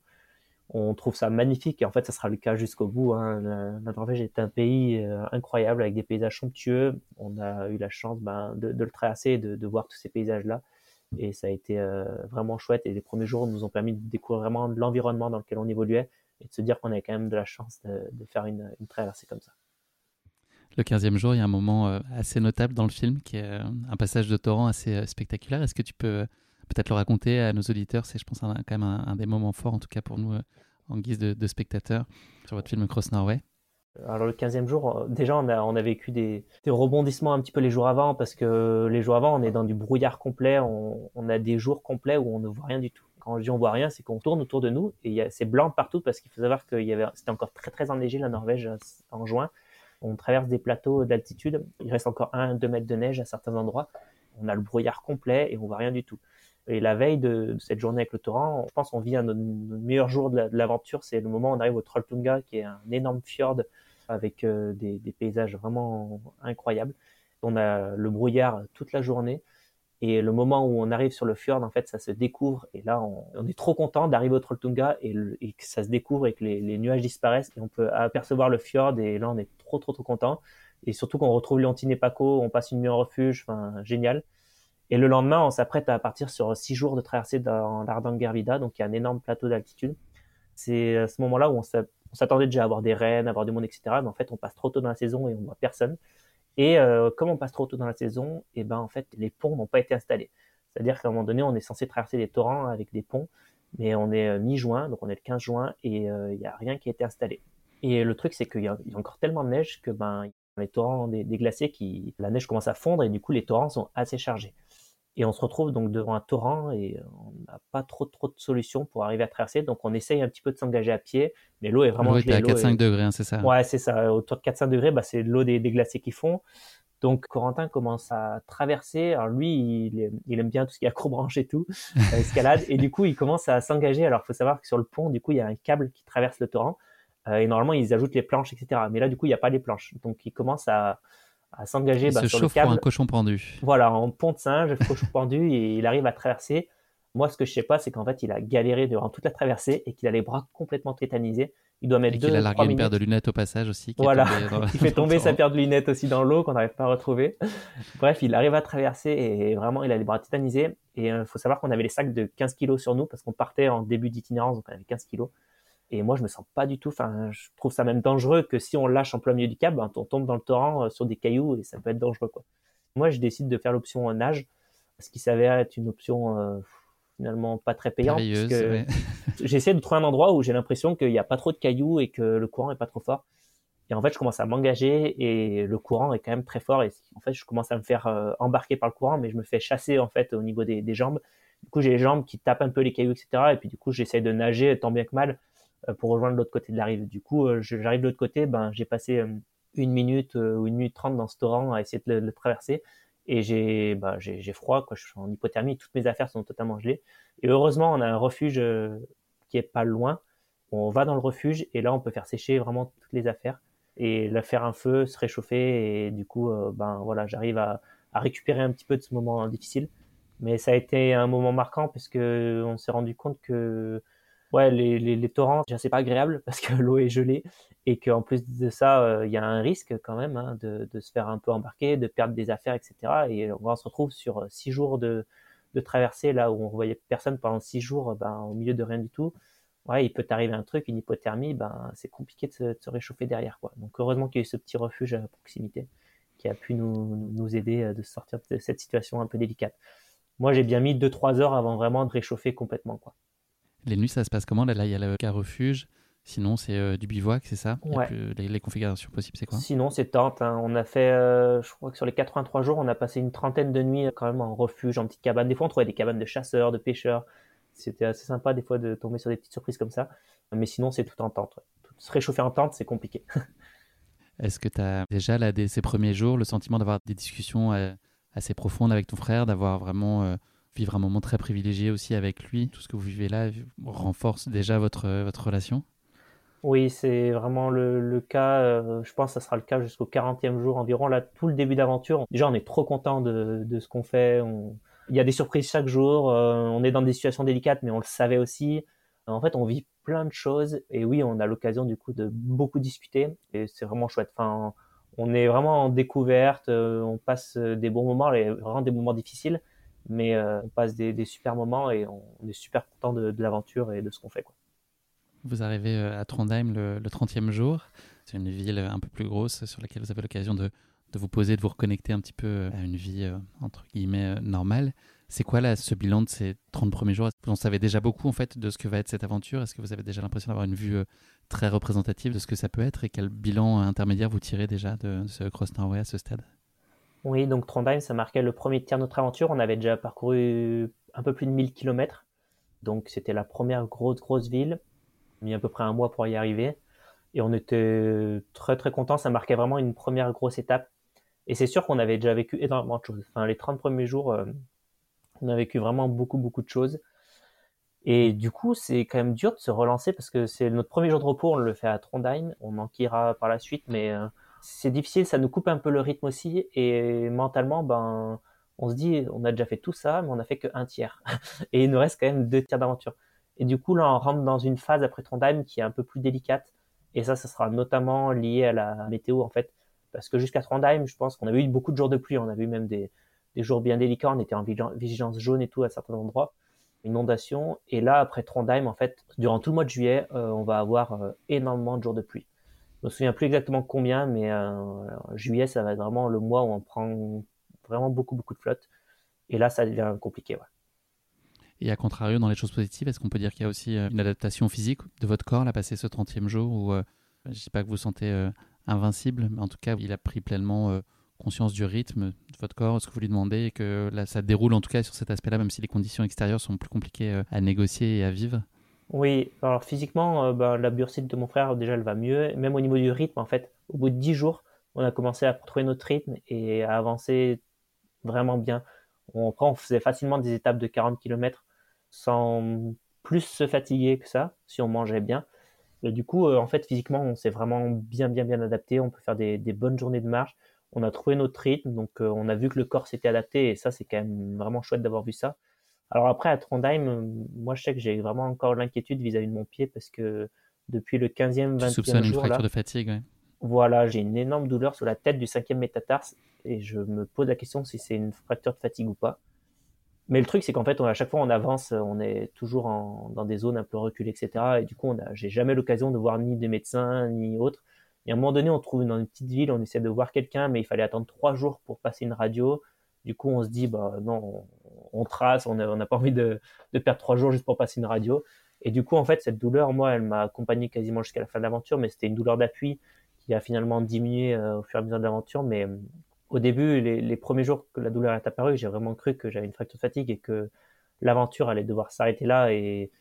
on trouve ça magnifique et en fait ça sera le cas jusqu'au bout. Hein. La, Norvège est un pays euh, incroyable avec des paysages somptueux. On a eu la chance ben, de, le traverser et de, voir tous ces paysages-là et ça a été euh, vraiment chouette et les premiers jours nous ont permis de découvrir vraiment l'environnement dans lequel on évoluait et de se dire qu'on avait quand même de la chance de, faire une, traversée comme ça. Le 15e jour, il y a un moment euh, assez notable dans le film qui est un passage de torrent assez spectaculaire. Est-ce que tu peux peut-être le raconter à nos auditeurs? C'est, je pense, quand même un, des moments forts, en tout cas pour nous, euh, en guise de, spectateurs, sur votre film Cross Norway. Alors le 15e jour, euh, déjà on a, on a vécu des, rebondissements un petit peu les jours avant parce que les jours avant on est dans du brouillard complet, on, a des jours complets où on ne voit rien du tout. Quand je dis on voit rien, c'est qu'on tourne autour de nous et c'est blanc partout parce qu'il faut savoir que c'était encore très très enneigé la Norvège euh, en juin. On traverse des plateaux d'altitude, il reste encore 1-2 mètres de neige à certains endroits. On a le brouillard complet et on voit rien du tout. Et la veille de cette journée avec le torrent, je pense qu'on vit un de nos meilleurs jours de l'aventure. C'est le moment où on arrive au Trolltunga, qui est un énorme fjord avec euh, des, paysages vraiment incroyables. On a le brouillard toute la journée. Et le moment où on arrive sur le fjord, en fait, ça se découvre. Et là, on, est trop content d'arriver au Trolltunga et, que ça se découvre et que les, nuages disparaissent et on peut apercevoir le fjord. Et là, on est trop, trop, trop content. Et surtout qu'on retrouve et Paco, on passe une nuit en refuge. Enfin, génial. Et le lendemain, on s'apprête à partir sur six jours de traversée dans l'Ardangervida, donc il y a un énorme plateau d'altitude. C'est à ce moment-là où on s'attendait déjà à avoir des rennes, à avoir du monde, etc. Mais en fait, on passe trop tôt dans la saison et on voit personne. Et euh, comme on passe trop tôt dans la saison, et ben en fait les ponts n'ont pas été installés. C'est-à-dire qu'à un moment donné, on est censé traverser des torrents avec des ponts, mais on est mi-juin, donc on est le 15 juin, et il n'y a rien qui a été installé. Et le truc, c'est qu'il y, a encore tellement de neige que ben les torrents des, des, glaciers qui la neige commence à fondre et du coup les torrents sont assez chargés. Et on se retrouve donc devant un torrent et on n'a pas trop trop de solutions pour arriver à traverser. Donc on essaye un petit peu de s'engager à pied, mais l'eau est vraiment gelée. Est à 4-5 degrés, hein, c'est ça Ouais, c'est ça. Autour de 4-5 degrés, bah, c'est l'eau des, des, glaciers qui font. Donc Corentin commence à traverser. Alors lui, il, il aime bien tout ce qui est accrobranche et tout, (laughs) escalade. et du coup, il commence à s'engager. Alors il faut savoir que sur le pont, du coup, il y a un câble qui traverse le torrent. Euh, et normalement, ils ajoutent les planches, etc. Mais là, du coup, il n'y a pas les planches. Donc il commence à à s'engager bah, sur le câble. un cochon pendu. Voilà, en pont de singe, cochon pendu, (laughs) et il arrive à traverser. Moi, ce que je sais pas, c'est qu'en fait, il a galéré durant toute la traversée et qu'il a les bras complètement tétanisés. Il doit mettre et deux. Il a largué une paire de lunettes au passage aussi. voilà, (laughs) (laughs) il fait tomber sa paire de lunettes aussi dans l'eau qu'on n'arrive pas à retrouver. Bref, il arrive à traverser et vraiment, il a les bras tétanisés. Et il euh, faut savoir qu'on avait les sacs de 15 kilos sur nous parce qu'on partait en début d'itinérance, donc on avait 15 kilos. Et moi, je me sens pas du tout. Enfin, je trouve ça même dangereux que si on lâche en plein milieu du câble, ben, on tombe dans le torrent euh, sur des cailloux et ça peut être dangereux, quoi. Moi, je décide de faire l'option nage, ce qui s'avère être une option euh, finalement pas très payante. Ouais. (laughs) J'essaie de trouver un endroit où j'ai l'impression qu'il n'y a pas trop de cailloux et que le courant est pas trop fort. Et en fait, je commence à m'engager et le courant est quand même très fort. Et en fait, je commence à me faire euh, embarquer par le courant, mais je me fais chasser en fait au niveau des, des jambes. Du coup, j'ai les jambes qui tapent un peu les cailloux, etc. Et puis du coup, j'essaie de nager tant bien que mal euh, pour rejoindre l'autre côté de la rive. Du coup, euh, j'arrive de l'autre côté, ben, j'ai passé euh, une minute ou une minute trente dans ce torrent à essayer de le, traverser et j'ai bah, j'ai froid, quoi. je suis en hypothermie, toutes mes affaires sont totalement gelées. Et heureusement, on a un refuge qui est pas loin. On va dans le refuge et là, on peut faire sécher vraiment toutes les affaires et faire un feu, se réchauffer et du coup, ben voilà, j'arrive à, à, récupérer un petit peu de ce moment difficile. Mais ça a été un moment marquant parce que on s'est rendu compte que ouais, les, torrents, c'est pas agréable parce que (laughs) l'eau est gelée et qu'en plus de ça, euh, il y a un risque quand même hein, de, se faire un peu embarquer, de perdre des affaires, etc. Et on se retrouve sur euh, six jours de, traversée là où on voyait personne pendant six jours, ben, au milieu de rien du tout. Ouais, il peut t'arriver un truc, une hypothermie, ben c'est compliqué de se, réchauffer derrière quoi. Donc heureusement qu'il y a eu ce petit refuge à proximité qui a pu nous, nous aider euh, de sortir de cette situation un peu délicate. Moi, j'ai bien mis 2-3 heures avant vraiment de réchauffer complètement quoi. Les nuits, ça se passe comment? Là, il y a le cas refuge. Sinon, c'est euh, du bivouac, c'est ça? Ouais. les, configurations possibles, c'est quoi? Sinon, c'est tente. Hein. On a fait, euh, je crois que sur les 83 jours, on a passé une trentaine de nuits quand même en refuge, en petite cabane. Des fois, on trouvait des cabanes de chasseurs, de pêcheurs. C'était assez sympa des fois de tomber sur des petites surprises comme ça. Mais sinon, c'est tout en tente. Se réchauffer en tente, c'est compliqué. (laughs) Est-ce que tu as déjà, là, dès ces premiers jours, le sentiment d'avoir des discussions euh, assez profondes avec ton frère, d'avoir vraiment vivre un moment très privilégié aussi avec lui. Tout ce que vous vivez là renforce déjà votre, votre relation Oui, c'est vraiment le, le cas. Euh, je pense que ça sera le cas jusqu'au 40e jour environ. Là, tout le début d'aventure, déjà, on est trop content de, de ce qu'on fait. Il y a des surprises chaque jour. Euh, on est dans des situations délicates, mais on le savait aussi. En fait, on vit plein de choses. Et oui, on a l'occasion du coup de beaucoup discuter. Et c'est vraiment chouette. Enfin, on est vraiment en découverte. Euh, on passe des bons moments, vraiment des moments difficiles mais euh, on passe des, des, super moments et on, est super content de, de l'aventure et de ce qu'on fait. Quoi. Vous arrivez euh, à Trondheim le, le 30e jour. C'est une ville un peu plus grosse sur laquelle vous avez l'occasion de, de, vous poser, de vous reconnecter un petit peu à une vie entre guillemets normale. C'est quoi là ce bilan de ces 30 premiers jours? Vous en savez déjà beaucoup en fait de ce que va être cette aventure Est-ce que vous avez déjà l'impression d'avoir une vue très représentative de ce que ça peut être? Et quel bilan intermédiaire vous tirez déjà de ce Cross Norway à ce stade? Oui, donc Trondheim, ça marquait le premier tiers de notre aventure. On avait déjà parcouru un peu plus de 1000 km. Donc c'était la première grosse, grosse ville. On a mis à peu près un mois pour y arriver. Et on était très, très contents. Ça marquait vraiment une première grosse étape. Et c'est sûr qu'on avait déjà vécu énormément de choses. Enfin, les 30 premiers jours, euh, on a vécu vraiment beaucoup, beaucoup de choses. Et du coup, c'est quand même dur de se relancer parce que c'est notre premier jour de repos. On le fait à Trondheim. On manquera par la suite, mais... Euh, c'est difficile, ça nous coupe un peu le rythme aussi. Et mentalement, ben, on se dit, on a déjà fait tout ça, mais on a fait qu'un tiers. (laughs) et il nous reste quand même deux tiers d'aventure. Et du coup, là, on rentre dans une phase après Trondheim qui est un peu plus délicate. Et ça, ça sera notamment lié à la météo, en fait. Parce que jusqu'à Trondheim, je pense qu'on avait eu beaucoup de jours de pluie. On a eu même des, des jours bien délicats. On était en vigilance jaune et tout à certains endroits. Inondation. Et là, après Trondheim, en fait, durant tout le mois de juillet, euh, on va avoir euh, énormément de jours de pluie. Me souviens plus exactement combien, mais euh, juillet, ça va être vraiment le mois où on prend vraiment beaucoup, beaucoup de flotte. Et là, ça devient compliqué. Et à contrario, dans les choses positives, est-ce qu'on peut dire qu'il y a aussi euh, une adaptation physique de votre corps, à passer ce 30e jour, où euh, je ne dis pas que vous sentez euh, invincible, mais en tout cas, il a pris pleinement conscience du rythme de votre corps, ce que vous lui demandez, et que là, ça déroule en tout cas sur cet aspect-là, même si les conditions extérieures sont plus compliquées à négocier et à vivre? Oui, alors physiquement, ben, la bursite de mon frère, déjà, elle va mieux. Même au niveau du rythme, en fait, au bout de 10 jours, on a commencé à trouver notre rythme et à avancer vraiment bien. On, on faisait facilement des étapes de 40 km sans plus se fatiguer que ça, si on mangeait bien. Et du coup, euh, en fait, physiquement, on s'est vraiment bien, bien, bien adapté. On peut faire des, bonnes journées de marche. On a trouvé notre rythme, donc euh, on a vu que le corps s'était adapté, et ça, c'est quand même vraiment chouette d'avoir vu ça. Alors après, à Trondheim, euh, moi, je sais que j'ai vraiment encore l'inquiétude vis-à-vis de mon pied, parce que depuis le 15e, 20e jour... une fracture de fatigue, Voilà, j'ai une énorme douleur sur la tête du cinquième métatarse, et je me pose la question si c'est une fracture de fatigue ou pas. Mais le truc, c'est qu'en fait, on, à chaque fois, on avance, on est toujours dans des zones un peu reculées, etc. Et du coup, on a, j'ai jamais l'occasion de voir ni des médecins, ni autres. Et à un moment donné, on trouve dans une petite ville, on essaie de voir quelqu'un, mais il fallait attendre trois jours pour passer une radio. Du coup, on se dit, bah non, on, trace, on n'a pas envie de, perdre trois jours juste pour passer une radio. Et du coup, en fait, cette douleur, moi, elle m'a accompagné quasiment jusqu'à la fin de l'aventure, mais c'était une douleur d'appui qui a finalement diminué euh, au fur et à mesure de l'aventure. Mais au début, les, premiers jours que la douleur est apparue, j'ai vraiment cru que j'avais une fracture fatigue et que l'aventure allait devoir s'arrêter là. Et,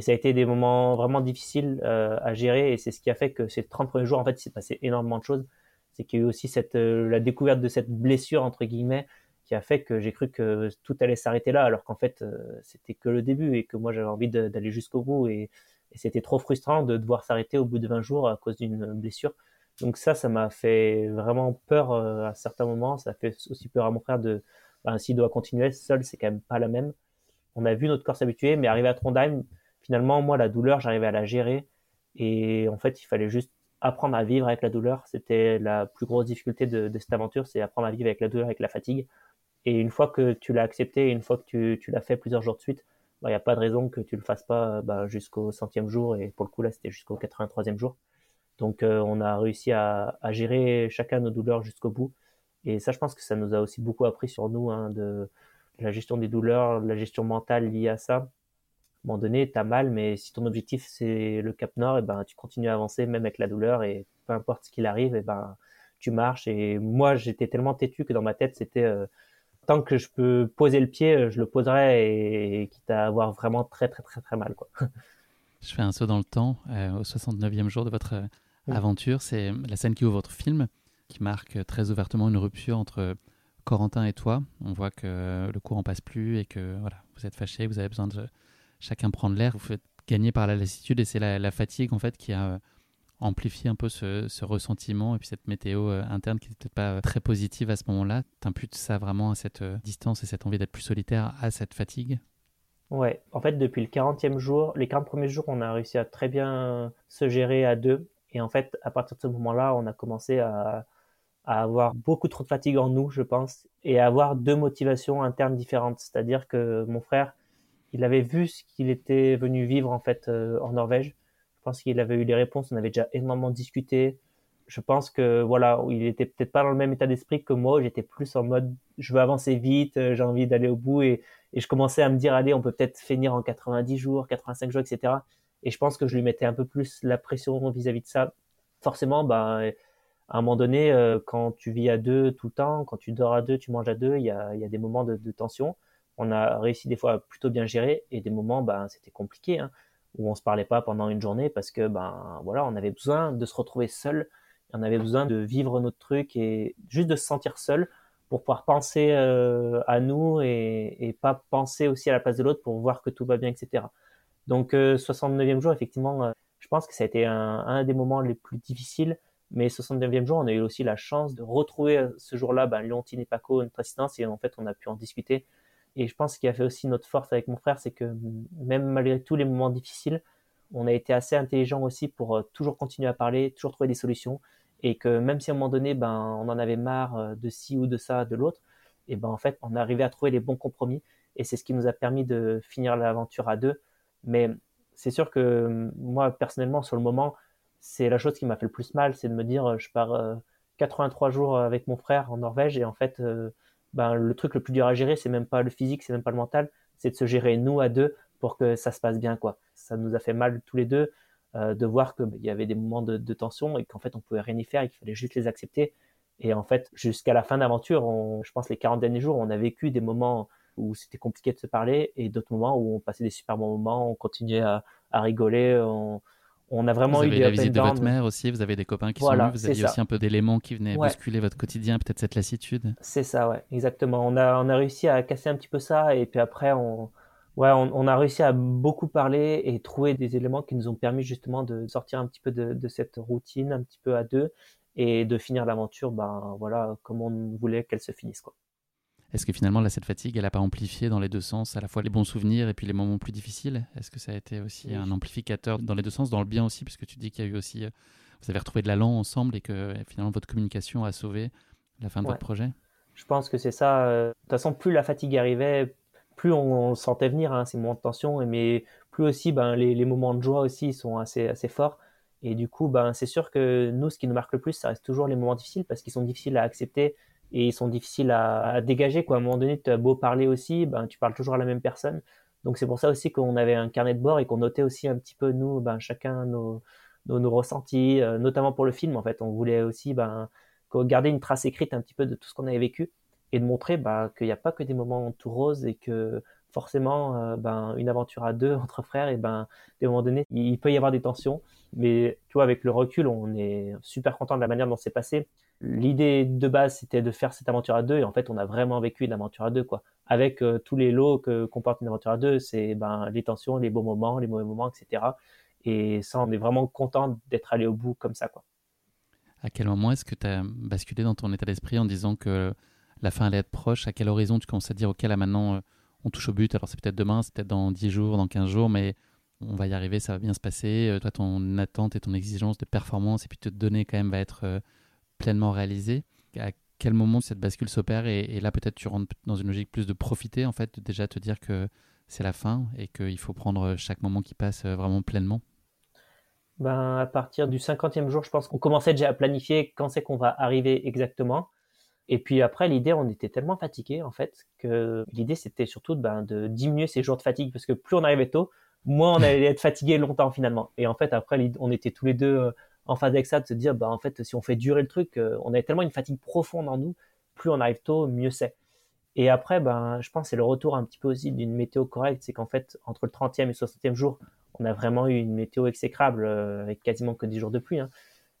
ça a été des moments vraiment difficiles euh, à gérer. Et c'est ce qui a fait que ces 30 premiers jours, en fait, il s'est passé énormément de choses. C'est qu'il y a eu aussi euh, la découverte de cette blessure, entre guillemets, qui a fait que j'ai cru que tout allait s'arrêter là, alors qu'en fait, euh, c'était que le début et que moi, j'avais envie d'aller jusqu'au bout. Et, c'était trop frustrant de devoir s'arrêter au bout de 20 jours à cause d'une blessure. Donc ça, ça m'a fait vraiment peur euh, à certains moments. Ça fait aussi peur à mon frère de, ben, s'il doit continuer seul, c'est quand même pas la même. On a vu notre corps s'habituer, mais arrivé à Trondheim, finalement, moi, la douleur, j'arrivais à la gérer. Et en fait, il fallait juste apprendre à vivre avec la douleur. C'était la plus grosse difficulté de, cette aventure, c'est apprendre à vivre avec la douleur, avec la fatigue. Et une fois que tu l'as accepté, une fois que tu, l'as fait plusieurs jours de suite, il ben, n'y a pas de raison que tu le fasses pas ben, jusqu'au centième jour. Et pour le coup, là, c'était jusqu'au 83e jour. Donc euh, on a réussi à, gérer chacun nos douleurs jusqu'au bout. Et ça, je pense que ça nous a aussi beaucoup appris sur nous, hein, de, la gestion des douleurs, la gestion mentale liée à ça. À un moment donné, tu as mal, mais si ton objectif c'est le Cap Nord, et ben tu continues à avancer même avec la douleur et peu importe ce qu'il arrive, et ben tu marches. Et moi, j'étais tellement têtu que dans ma tête, c'était euh, tant que je peux poser le pied, je le poserai et, quitte à avoir vraiment très très très très mal quoi. (laughs) Je fais un saut dans le temps euh, au 69e jour de votre aventure. C'est la scène qui ouvre votre film, qui marque très ouvertement une rupture entre Corentin et toi. On voit que le courant passe plus et que voilà, vous êtes fâchés, vous avez besoin de chacun prendre l'air, vous faites gagner par la lassitude et c'est la, fatigue en fait qui a amplifié un peu ce, ressentiment et puis cette météo euh, interne qui n'était peut-être pas très positive à ce moment-là. T'imputes ça vraiment à cette euh, distance et cette envie d'être plus solitaire à cette fatigue? Ouais, en fait, depuis le 40e jour, les 40 premiers jours, on a réussi à très bien se gérer à deux. Et en fait, à partir de ce moment-là, on a commencé à, avoir beaucoup trop de fatigue en nous, je pense, et à avoir deux motivations internes différentes. C'est-à-dire que mon frère, il avait vu ce qu'il était venu vivre en fait euh, en Norvège. Pense qu'il avait eu les réponses. On avait déjà énormément discuté. Je pense que voilà, il était peut-être pas dans le même état d'esprit que moi. J'étais plus en mode, je veux avancer vite, euh, j'ai envie d'aller au bout, et, je commençais à me dire, allez, on peut peut-être finir en 90 jours, 85 jours, etc. Et je pense que je lui mettais un peu plus la pression vis-à-vis de ça. Forcément, bah, à un moment donné, euh, quand tu vis à deux tout le temps, quand tu dors à deux, tu manges à deux, il y a, des moments de, tension. On a réussi des fois à plutôt bien gérer et des moments, bah, c'était compliqué, hein, où on se parlait pas pendant une journée parce que, ben, voilà, on avait besoin de se retrouver seul, on avait besoin de vivre notre truc et juste de se sentir seul pour pouvoir penser euh, à nous et, et pas penser aussi à la place de l'autre pour voir que tout va bien, etc. Donc 69e euh, jour, effectivement, euh, je pense que ça a été un, des moments les plus difficiles. Mais 69e jour, on a eu aussi la chance de retrouver euh, ce jour-là ben, Leontine et Paco, notre assistance, et en fait, on a pu en discuter. Et je pense qu'il a fait aussi notre force avec mon frère, c'est que même malgré tous les moments difficiles, on a été assez intelligent aussi pour toujours continuer à parler, toujours trouver des solutions. Et que même si à un moment donné, ben, on en avait marre de ci ou de ça, de l'autre, et ben en fait, on arrivait à trouver les bons compromis. Et c'est ce qui nous a permis de finir l'aventure à deux mais c'est sûr que moi, personnellement, sur le moment, c'est la chose qui m'a fait le plus mal, c'est de me dire, je pars 83 jours avec mon frère en Norvège et en fait, ben, le truc le plus dur à gérer, c'est même pas le physique, c'est même pas le mental, c'est de se gérer nous à deux pour que ça se passe bien, quoi. Ça nous a fait mal tous les deux de voir qu'il ben, y avait des moments de, de tension et qu'en fait on pouvait rien y faire et qu'il fallait juste les accepter et en fait, jusqu'à la fin d'aventure, je pense les 40 derniers jours, on a vécu des moments où c'était compliqué de se parler et d'autres moments où on passait des super bons moments, on continuait à, à rigoler, on, on, a vraiment vous eu avez des la visite de votre mère aussi, vous avez des copains qui sont venus, vous aviez aussi un peu d'éléments qui venaient ouais. bousculer votre quotidien, peut-être cette lassitude. C'est ça, ouais, exactement. On a, on a réussi à casser un petit peu ça et puis après, on, ouais, on, on, a réussi à beaucoup parler et trouver des éléments qui nous ont permis justement de sortir un petit peu de, de cette routine, un petit peu à deux et de finir l'aventure ben voilà comme on voulait qu'elle se finisse quoi. Est-ce que finalement là cette fatigue elle n'a pas amplifié dans les deux sens à la fois les bons souvenirs et puis les moments plus difficiles? Est-ce que ça a été aussi oui. un amplificateur dans les deux sens dans le bien aussi? Puisque tu dis qu'il y a eu aussi vous avez retrouvé de l'allant ensemble et que finalement votre communication a sauvé la fin de ouais. votre projet? Je pense que c'est ça de toute façon plus la fatigue arrivait plus on, on sentait venir hein, ces moments de tension mais plus aussi ben les, les moments de joie aussi sont assez assez forts et du coup, ben, c'est sûr que nous, ce qui nous marque le plus, ça reste toujours les moments difficiles parce qu'ils sont difficiles à accepter et ils sont difficiles à, à dégager. Quoi. À un moment donné, tu as beau parler aussi, ben, tu parles toujours à la même personne. Donc c'est pour ça aussi qu'on avait un carnet de bord et qu'on notait aussi un petit peu, nous, ben, chacun nos, nos, ressentis, euh, notamment pour le film. En fait, on voulait aussi ben, garder une trace écrite un petit peu de tout ce qu'on avait vécu et de montrer ben, qu'il n'y a pas que des moments tout roses et que forcément, euh, ben, une aventure à deux (laughs) entre frères, et ben, à un moment donné, il peut y avoir des tensions. Mais tu vois, avec le recul, on est super content de la manière dont c'est passé. L'idée de base, c'était de faire cette aventure à deux, et en fait, on a vraiment vécu une aventure à deux, quoi. Avec euh, tous les lots que comporte une aventure à deux, c'est ben, les tensions, les beaux moments, les mauvais moments, etc. Et ça, on est vraiment content d'être allé au bout comme ça, quoi. À quel moment est-ce que tu as basculé dans ton état d'esprit en disant que la fin allait être proche? À quel horizon tu commences à dire, OK, là maintenant, euh, on touche au but? Alors, c'est peut-être demain, c'est peut-être dans 10 jours, dans 15 jours, mais on va y arriver, ça va bien se passer. Euh, toi, ton attente et ton exigence de performance et puis te donner quand même va être pleinement réalisée. À quel moment cette bascule s'opère et, là, peut-être, tu rentres dans une logique plus de profiter, en fait, déjà te dire que c'est la fin et qu'il faut prendre chaque moment qui passe euh, vraiment pleinement? Ben, à partir du 50e jour, je pense qu'on commençait déjà à planifier quand c'est qu'on va arriver exactement. Et puis après, l'idée, on était tellement fatigué en fait que l'idée c'était surtout ben, de diminuer ces jours de fatigue parce que plus on arrivait tôt, moins on allait être fatigué longtemps finalement. Et en fait, après, on était tous les deux en phase avec ça de se dire, ben, en fait, si on fait durer le truc, on avait tellement une fatigue profonde en nous, plus on arrive tôt, mieux c'est. Et après, ben, je pense que c'est le retour un petit peu aussi d'une météo correcte, c'est qu'en fait, entre le 30e et le 60e jour, on a vraiment eu une météo exécrable euh, avec quasiment que 10 jours de pluie. Hein.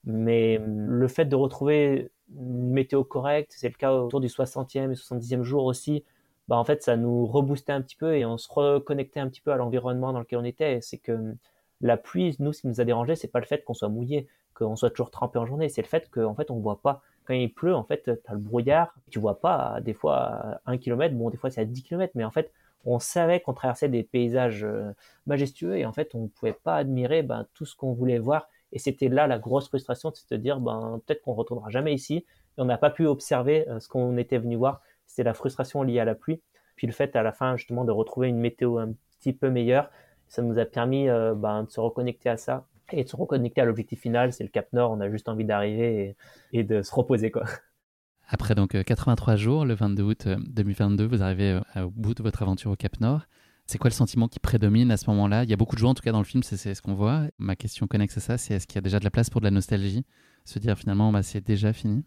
Mais le fait de retrouver une météo correcte, c'est le cas autour du 60e et 70e jour aussi, bah en fait ça nous reboostait un petit peu et on se reconnectait un petit peu à l'environnement dans lequel on était. C'est que la pluie, nous, ce qui nous a dérangé, c'est pas le fait qu'on soit mouillé, qu'on soit toujours trempé en journée, c'est le fait qu'en fait on voit pas. Quand il pleut, en fait, tu as le brouillard, tu vois pas des fois à 1 km, bon des fois c'est à 10 km, mais en fait on savait qu'on traversait des paysages majestueux et en fait on ne pouvait pas admirer ben, tout ce qu'on voulait voir. Et c'était là la grosse frustration de se dire ben peut-être qu'on retournera jamais ici et on n'a pas pu observer ce qu'on était venu voir. C'était la frustration liée à la pluie. Puis le fait à la fin justement de retrouver une météo un petit peu meilleure ça nous a permis euh, ben, de se reconnecter à ça et de se reconnecter à l'objectif final c'est le Cap Nord on a juste envie d'arriver et, et de se reposer quoi après donc 83 jours, le 22 août 2022, vous arrivez au bout de votre aventure au Cap Nord. C'est quoi le sentiment qui prédomine à ce moment-là? Il y a beaucoup de joie en tout cas dans le film, c'est ce qu'on voit. Ma question connexe à ça, c'est est-ce qu'il y a déjà de la place pour de la nostalgie? Se dire finalement bah, c'est déjà fini?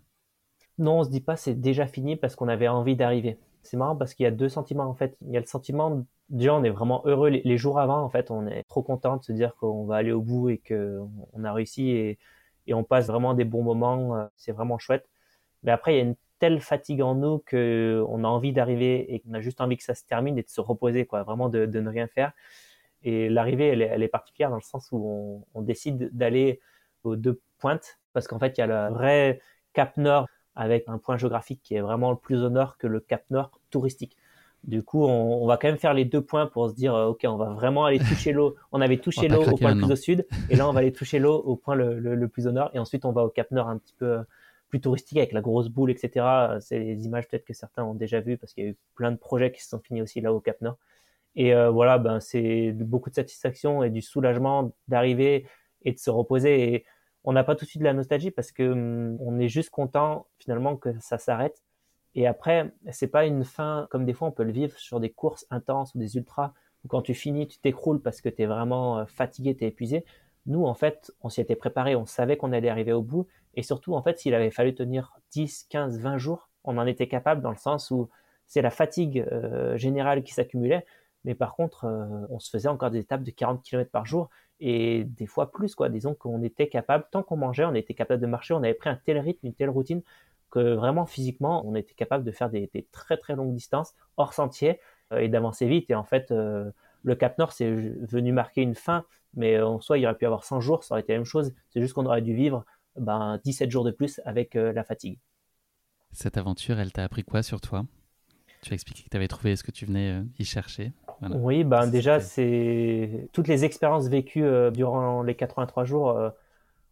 Non, on se dit pas c'est déjà fini parce qu'on avait envie d'arriver. C'est marrant parce qu'il y a deux sentiments en fait. Il y a le sentiment déjà on est vraiment heureux les, jours avant en fait, on est trop content de se dire qu'on va aller au bout et qu'on a réussi et, on passe vraiment des bons moments. C'est vraiment chouette. Mais après, il y a une telle fatigue en nous que on a envie d'arriver et qu'on a juste envie que ça se termine et de se reposer, quoi, vraiment de, ne rien faire. Et l'arrivée, elle, elle, est particulière dans le sens où on, on décide d'aller aux deux pointes parce qu'en fait, il y a le vrai Cap Nord avec un point géographique qui est vraiment le plus au nord que le Cap Nord touristique. Du coup, on, on va quand même faire les deux points pour se dire, euh, ok, on va vraiment aller toucher l'eau. On avait touché l'eau au point le plus au sud, et là, on va aller toucher l'eau au point le, le, le, plus au nord, et ensuite, on va au Cap Nord un petit peu plus touristique avec la grosse boule, etc. C'est des images peut-être que certains ont déjà vues parce qu'il y a eu plein de projets qui se sont finis aussi là au Cap Nord. Et euh, voilà, ben c'est beaucoup de satisfaction et du soulagement d'arriver et de se reposer. Et on n'a pas tout de suite de la nostalgie parce que hum, on est juste content finalement que ça s'arrête. Et après, c'est pas une fin comme des fois on peut le vivre sur des courses intenses ou des ultras où quand tu finis, tu t'écroules parce que tu es vraiment euh, fatigué, tu es épuisé. Nous, en fait, on s'y était préparé, on savait qu'on allait arriver au bout. Et surtout, en fait, s'il avait fallu tenir 10, 15, 20 jours, on en était capable dans le sens où c'est la fatigue euh, générale qui s'accumulait. Mais par contre, euh, on se faisait encore des étapes de 40 km par jour et des fois plus, quoi. Disons qu'on était capable, tant qu'on mangeait, on était capable de marcher, on avait pris un tel rythme, une telle routine que vraiment physiquement, on était capable de faire des, très très longues distances hors sentier euh, et d'avancer vite. Et en fait, le Cap Nord, c'est venu marquer une fin, mais en soi, il aurait pu avoir 100 jours, ça aurait été la même chose. C'est juste qu'on aurait dû vivre ben, 17 jours de plus avec la fatigue. Cette aventure, elle t'a appris quoi sur toi? Tu as expliqué que tu avais trouvé ce que tu venais euh, y chercher. Oui, ben déjà, c'est toutes les expériences vécues euh, durant les 83 jours. Euh,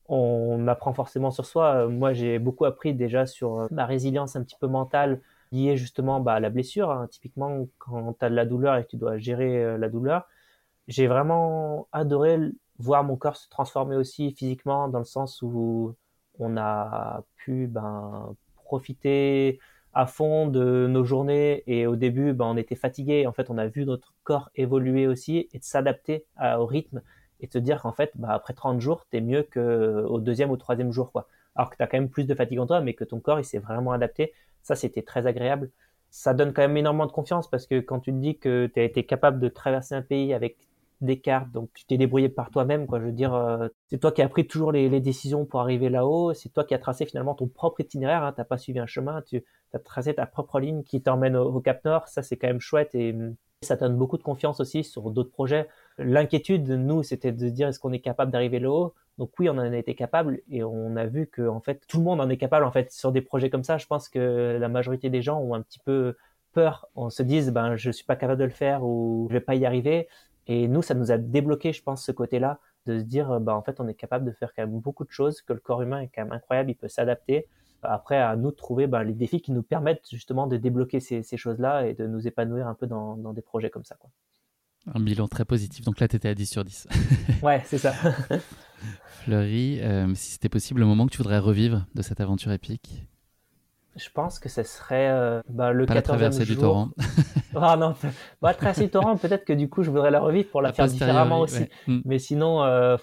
on apprend forcément sur soi. Moi, j'ai beaucoup appris déjà sur ma résilience un petit peu mentale liée justement bah, à la blessure. Hein. Typiquement, quand tu as de la douleur et que tu dois gérer la douleur, j'ai vraiment adoré voir mon corps se transformer aussi physiquement dans le sens où on a pu ben, profiter à fond de nos journées et au début ben, on était fatigué en fait on a vu notre corps évoluer aussi et de s'adapter au rythme et se dire qu'en fait bah, après 30 jours tu es mieux qu'au deuxième ou troisième jour quoi. Alors que tu as quand même plus de fatigue en toi mais que ton corps il s'est vraiment adapté. Ça c'était très agréable. Ça donne quand même énormément de confiance parce que quand tu te dis que tu as été capable de traverser un pays avec des cartes, donc tu t'es débrouillé par toi-même, quoi. Je veux dire, euh, c'est toi qui as pris toujours les, décisions pour arriver là-haut, c'est toi qui as tracé finalement ton propre itinéraire, hein. t'as pas suivi un chemin, tu as tracé ta propre ligne qui t'emmène au, Cap Nord, ça c'est quand même chouette et hum, ça donne beaucoup de confiance aussi sur d'autres projets. L'inquiétude, nous, c'était de dire est-ce qu'on est capable d'arriver là-haut? Donc oui, on en a été capable et on a vu que en fait tout le monde en est capable en fait sur des projets comme ça. Je pense que la majorité des gens ont un petit peu peur, on se dise ben je suis pas capable de le faire ou je vais pas y arriver. Et nous, ça nous a débloqué, je pense, ce côté-là, de se dire, bah, en fait, on est capable de faire quand même beaucoup de choses, que le corps humain est quand même incroyable, il peut s'adapter. Après, à nous de trouver bah, les défis qui nous permettent justement de débloquer ces, choses-là et de nous épanouir un peu dans, des projets comme ça. Quoi. Un bilan très positif. Donc là, tu étais à 10 sur 10. (laughs) (laughs) ouais, c'est ça. Fleury, euh, si c'était possible, le moment que tu voudrais revivre de cette aventure épique je pense que ce serait euh, bah, le pas 14 la du torrent. (laughs) ah non, bah, traverser du torrent, peut-être que du coup, je voudrais la revivre pour la, faire différemment aussi. Mm. Mais sinon, euh,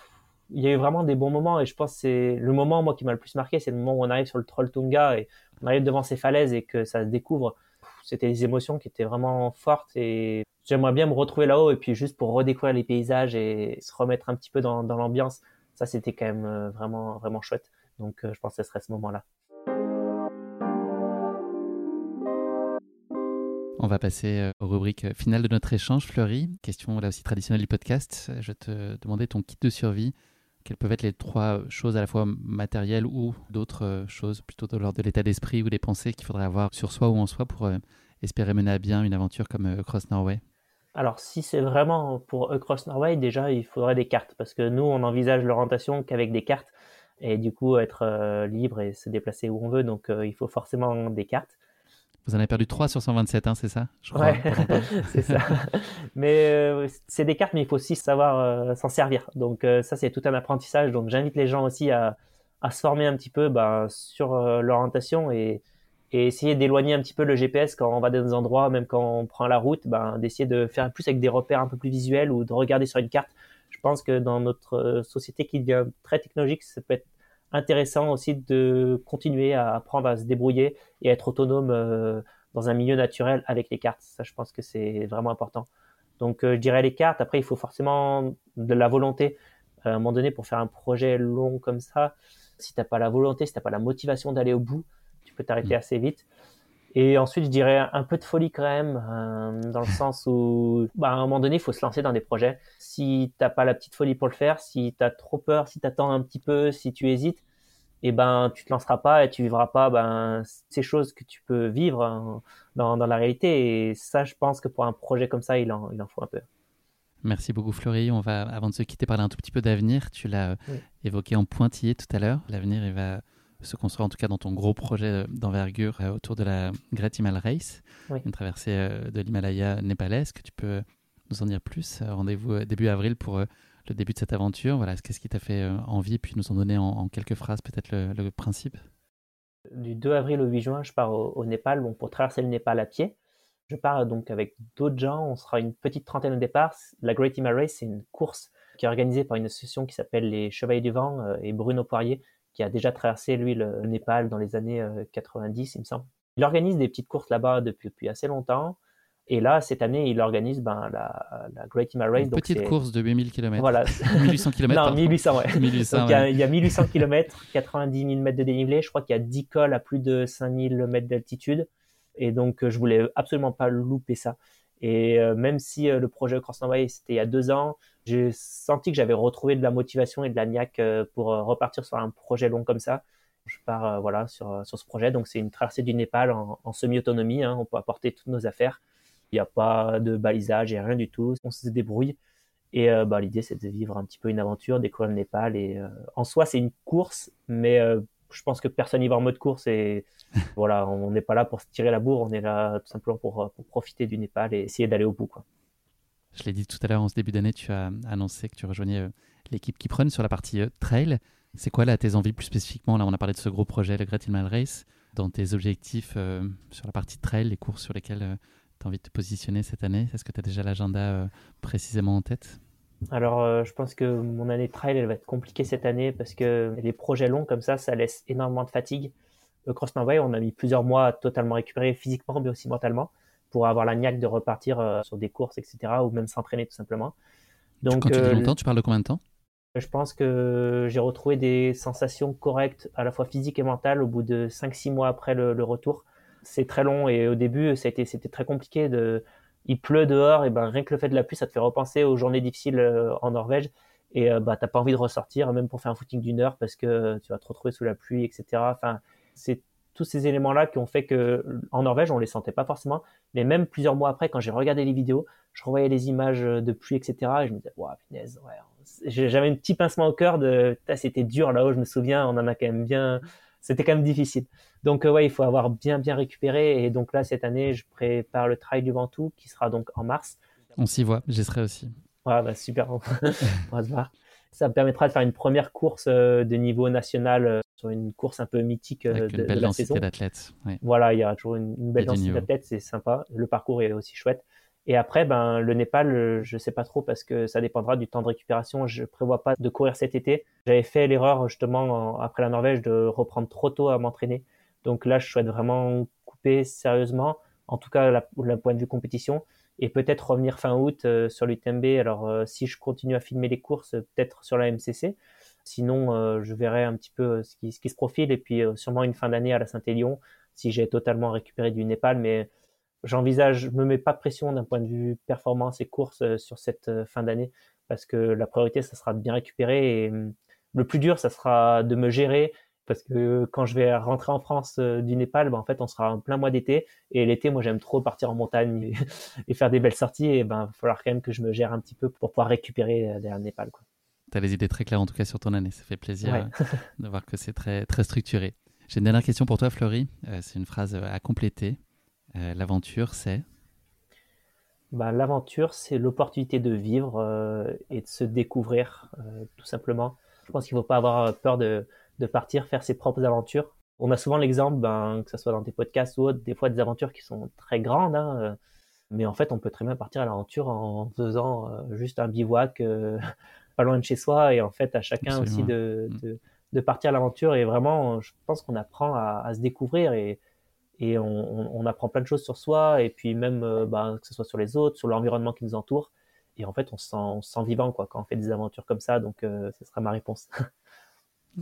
il y a eu vraiment des bons moments et je pense que c'est le moment moi qui m'a le plus marqué, c'est le moment où on arrive sur le Troll Tunga et on arrive devant ces falaises et que ça se découvre. C'était des émotions qui étaient vraiment fortes et j'aimerais bien me retrouver là-haut et puis juste pour redécouvrir les paysages et se remettre un petit peu dans, dans l'ambiance. Ça, c'était quand même euh, vraiment, vraiment chouette. Donc, je pense que ce serait ce moment-là. On va passer euh, aux rubriques finales de notre échange, Fleury. Question là aussi traditionnelle du podcast. Je te demandais ton kit de survie. Quelles peuvent être les trois choses à la fois matérielles ou d'autres euh, choses, plutôt de de l'état d'esprit ou des pensées qu'il faudrait avoir sur soi ou en soi pour euh, espérer mener à bien une aventure comme Across Norway? Alors, si c'est vraiment pour Across Norway, déjà, il faudrait des cartes, parce que nous, on envisage l'orientation qu'avec des cartes, et du coup, être libre et se déplacer où on veut, donc il faut forcément des cartes. Vous en avez perdu 3 sur 127, hein, c'est ça je crois, Ouais, (laughs) c'est ça. Mais euh, c'est des cartes, mais il faut aussi savoir euh, s'en servir. Donc euh, ça, c'est tout un apprentissage. Donc j'invite les gens aussi à, à, se former un petit peu bah, sur l'orientation et, et, essayer d'éloigner un petit peu le GPS quand on va dans des endroits, même quand on prend la route, bah, d'essayer de faire plus avec des repères un peu plus visuels ou de regarder sur une carte. Je pense que dans notre société qui devient très technologique, ça peut être intéressant aussi de continuer à apprendre à se débrouiller et être autonome euh, dans un milieu naturel avec les cartes. Ça, je pense que c'est vraiment important. Donc, euh, je dirais les cartes. Après, il faut forcément de la volonté. Euh, à un moment donné, pour faire un projet long comme ça, si t'as pas la volonté, si t'as pas la motivation d'aller au bout, tu peux t'arrêter mmh. assez vite. Et ensuite, je dirais un peu de folie quand même, euh, dans le (laughs) sens où, bah, à un moment donné, il faut se lancer dans des projets. Si t'as pas la petite folie pour le faire, si tu as trop peur, si tu attends un petit peu, si tu hésites, et eh ben tu te lanceras pas et tu vivras pas ben ces choses que tu peux vivre hein, dans, dans, la réalité. Et ça, je pense que pour un projet comme ça, il en, il en faut un peu. Merci beaucoup Fleury. On va, avant de se quitter, parler un tout petit peu d'avenir. Tu l'as évoqué en pointillé tout à l'heure. L'avenir, il va se construire en tout cas dans ton gros projet d'envergure euh, autour de la Great Himal Race, une traversée euh, de l'Himalaya népalaise. Que tu peux nous en dire plus Rendez-vous euh, début avril pour le début de cette aventure? Voilà, qu'est-ce qui t'a fait envie, puis nous en donner en, quelques phrases peut-être le, principe. Du 2 avril au 8 juin, je pars au, Népal bon, pour traverser le Népal à pied. Je pars donc avec d'autres gens, on sera une petite trentaine au départ. La Great Himalayan Race, c'est une course qui est organisée par une association qui s'appelle les Chevaliers du Vent et Bruno Poirier, qui a déjà traversé lui le Népal dans les années 90, il me semble. Il organise des petites courses là-bas depuis, depuis assez longtemps. Et là, cette année, il organise ben, la, la Great Himalayan Race. Une petite course de 8000 km. Voilà. (laughs) 1800 km. non, 1800, ouais. (laughs) 1800, Donc, Il, y a, 1800 km, 90 000 mètres de dénivelé. Je crois qu'il y a 10 cols à plus de 5000 mètres d'altitude. Et donc, euh, je voulais absolument pas louper ça. Et euh, même si euh, le projet Cross Norway, c'était il y a deux ans, j'ai senti que j'avais retrouvé de la motivation et de la niaque pour repartir sur un projet long comme ça je pars voilà sur, sur ce projet. Donc c'est une traversée du Népal en, en semi-autonomie. Hein. On peut apporter toutes nos affaires. Il n'y a pas de balisage, et rien du tout. On se débrouille. Et euh, bah, l'idée, c'est de vivre un petit peu une aventure, découvrir le Népal. Et euh, en soi, c'est une course, mais euh, je pense que personne n'y va en mode course. Et (laughs) voilà, on n'est pas là pour se tirer la bourre, on est là tout simplement pour, pour profiter du Népal et essayer d'aller au bout. Quoi. Je l'ai dit tout à l'heure, en ce début d'année, tu as annoncé que tu rejoignais l'équipe qui prenne sur la partie trail. C'est quoi là tes envies plus spécifiquement? Là, on a parlé de ce gros projet, le Great Mile Race. Dans tes objectifs sur la partie trail, les courses sur lesquelles tu as envie de te positionner cette année Est-ce que tu as déjà l'agenda euh, précisément en tête? Alors, euh, je pense que mon année trail, elle va être compliquée cette année parce que les projets longs comme ça, ça laisse énormément de fatigue. Le Cross Norway, on a mis plusieurs mois à totalement récupérer physiquement, mais aussi mentalement, pour avoir la niaque de repartir euh, sur des courses, etc., ou même s'entraîner tout simplement. Donc, Quand tu dis longtemps, tu parles de combien de temps? Je pense que j'ai retrouvé des sensations correctes, à la fois physiques et mentales, au bout de 5-6 mois après le retour c'est très long et au début, c'était très compliqué. De... Il pleut dehors et ben rien que le fait de la pluie, ça te fait repenser aux journées difficiles euh, en Norvège et euh, bah t'as pas envie de ressortir même pour faire un footing d'une heure parce que tu vas te retrouver sous la pluie, etc. Enfin, c'est tous ces éléments-là qui ont fait que en Norvège, on les sentait pas forcément, mais même plusieurs mois après, quand j'ai regardé les vidéos, je revoyais les images de pluie, etc. Et je me disais, waouh, punaise, ouais. J'avais un petit pincement au cœur de, c'était dur là-haut, je me souviens, on en a quand même bien, c'était quand même difficile. Donc euh, ouais, il faut avoir bien bien récupéré. Et donc là, cette année, je prépare le Trail du Ventoux qui sera donc en mars. On s'y voit, j'y serai aussi. Ouais, bah, super, (laughs) on va se voir. Ça me permettra de faire une première course euh, de niveau national euh, sur une course un peu mythique Avec de, une belle la densité saison. d'athlètes. Voilà, il y a toujours une, belle densité d'athlètes, c'est sympa. Le parcours est aussi chouette. Et après, ben, le Népal, je sais pas trop parce que ça dépendra du temps de récupération. Je prévois pas de courir cet été. J'avais fait l'erreur, justement, après la Norvège, de reprendre trop tôt à m'entraîner. Donc là, je souhaite vraiment couper sérieusement, en tout cas, la, point de vue compétition, et peut-être revenir fin août euh, sur l'UTMB. Alors, euh, si je continue à filmer les courses, peut-être sur la MCC. Sinon, euh, je verrai un petit peu ce qui, ce qui se profile, et puis sûrement une fin d'année à la Saint-Élion, si j'ai totalement récupéré du Népal. Mais j'envisage, je me mets pas de pression d'un point de vue performance et course sur cette fin d'année, parce que la priorité, ça sera de bien récupérer. Et hum, le plus dur, ça sera de me gérer parce que quand je vais rentrer en France euh, du Népal, ben, en fait, on sera en plein mois d'été. Et l'été, moi, j'aime trop partir en montagne (laughs) et, faire des belles sorties. Et ben, il va falloir quand même que je me gère un petit peu pour pouvoir récupérer euh, derrière le Népal. Tu as les idées très claires, en tout cas, sur ton année. Ça fait plaisir euh, de voir que c'est très, très structuré. J'ai une dernière question pour toi, Fleury. c'est une phrase à compléter. L'aventure, c'est? Ben, L'aventure, c'est l'opportunité de vivre et de se découvrir, tout simplement. Je pense qu'il ne faut pas avoir peur de de partir faire ses propres aventures. On a souvent l'exemple, ben, que ce soit dans des podcasts ou autres, des fois des aventures qui sont très grandes, hein, euh, mais en fait, on peut très bien partir à l'aventure en faisant euh, juste un bivouac euh, pas loin de chez soi, et en fait, à chacun aussi de, mm. de, de, partir à l'aventure. Et vraiment, je pense qu'on apprend à, à, se découvrir et, et on, on, apprend plein de choses sur soi, et puis même ben, que ce soit sur les autres, sur l'environnement qui nous entoure. Et en fait, on se sent, on se sent vivant quoi, quand on fait des aventures comme ça. Donc, ce sera ma réponse. (laughs)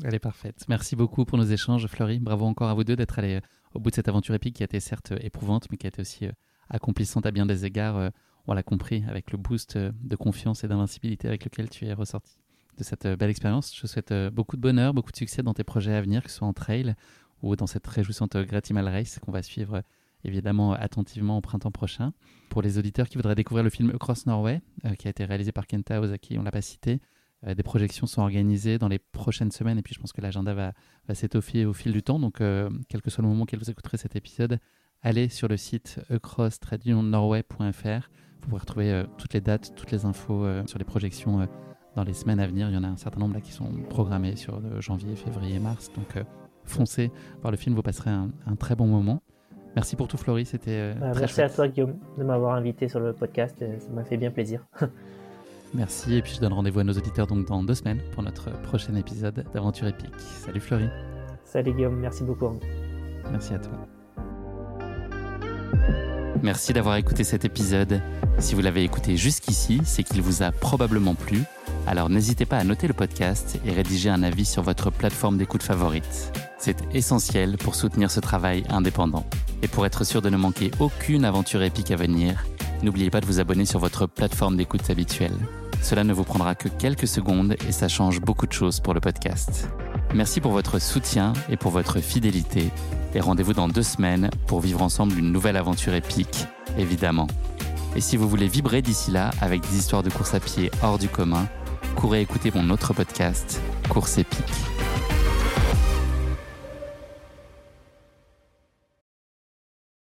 Elle est parfaite. Merci beaucoup pour nos échanges, Fleury. Bravo encore à vous deux d'être allés euh, au bout de cette aventure épique qui a été certes euh, éprouvante, mais qui a été aussi euh, accomplissante à bien des égards. On l'a compris avec le boost de confiance et d'invincibilité avec lequel tu es ressorti de cette belle expérience. Je souhaite beaucoup de bonheur, beaucoup de succès dans tes projets à venir, que ce soit en trail ou dans cette réjouissante Gratimal Race qu'on va suivre évidemment attentivement au printemps prochain. Pour les auditeurs qui voudraient découvrir le film Across Norway, qui a été réalisé par Kenta Ozaki, on l'a pas cité, euh, des projections sont organisées dans les prochaines semaines et puis je pense que l'agenda va, s'étoffer au fil du temps. Donc, euh, quel que soit le moment auquel vous écouterez cet épisode, allez sur le site across-norway.fr. Vous pourrez retrouver euh, toutes les dates, toutes les infos sur les projections dans les semaines à venir. Il y en a un certain nombre là qui sont programmés sur janvier, février, mars. Donc foncez voir le film, vous passerez un, très bon moment. Merci pour tout, Florie. C'était bah, Merci à toi, Guillaume, de m'avoir invité sur le podcast. Ça m'a fait bien plaisir. (laughs) Merci. Et puis je donne rendez-vous à nos auditeurs donc dans deux semaines pour notre prochain épisode d'Aventure épique. Salut, Florie. Salut, Guillaume. Merci beaucoup. Merci à toi. Merci d'avoir écouté cet épisode. Si vous l'avez écouté jusqu'ici, c'est qu'il vous a probablement plu. Alors n'hésitez pas à noter le podcast et rédiger un avis sur votre plateforme d'écoute favorite. C'est essentiel pour soutenir ce travail indépendant. Et pour être sûr de ne manquer aucune aventure épique à venir, n'oubliez pas de vous abonner sur votre plateforme d'écoute habituelle. Cela ne vous prendra que quelques secondes et ça change beaucoup de choses pour le podcast. Merci pour votre soutien et pour votre fidélité. Et rendez-vous dans deux semaines pour vivre ensemble une nouvelle aventure épique, évidemment. Et si vous voulez vibrer d'ici là avec des histoires de course à pied hors du commun, courez écouter mon autre podcast, Course épique.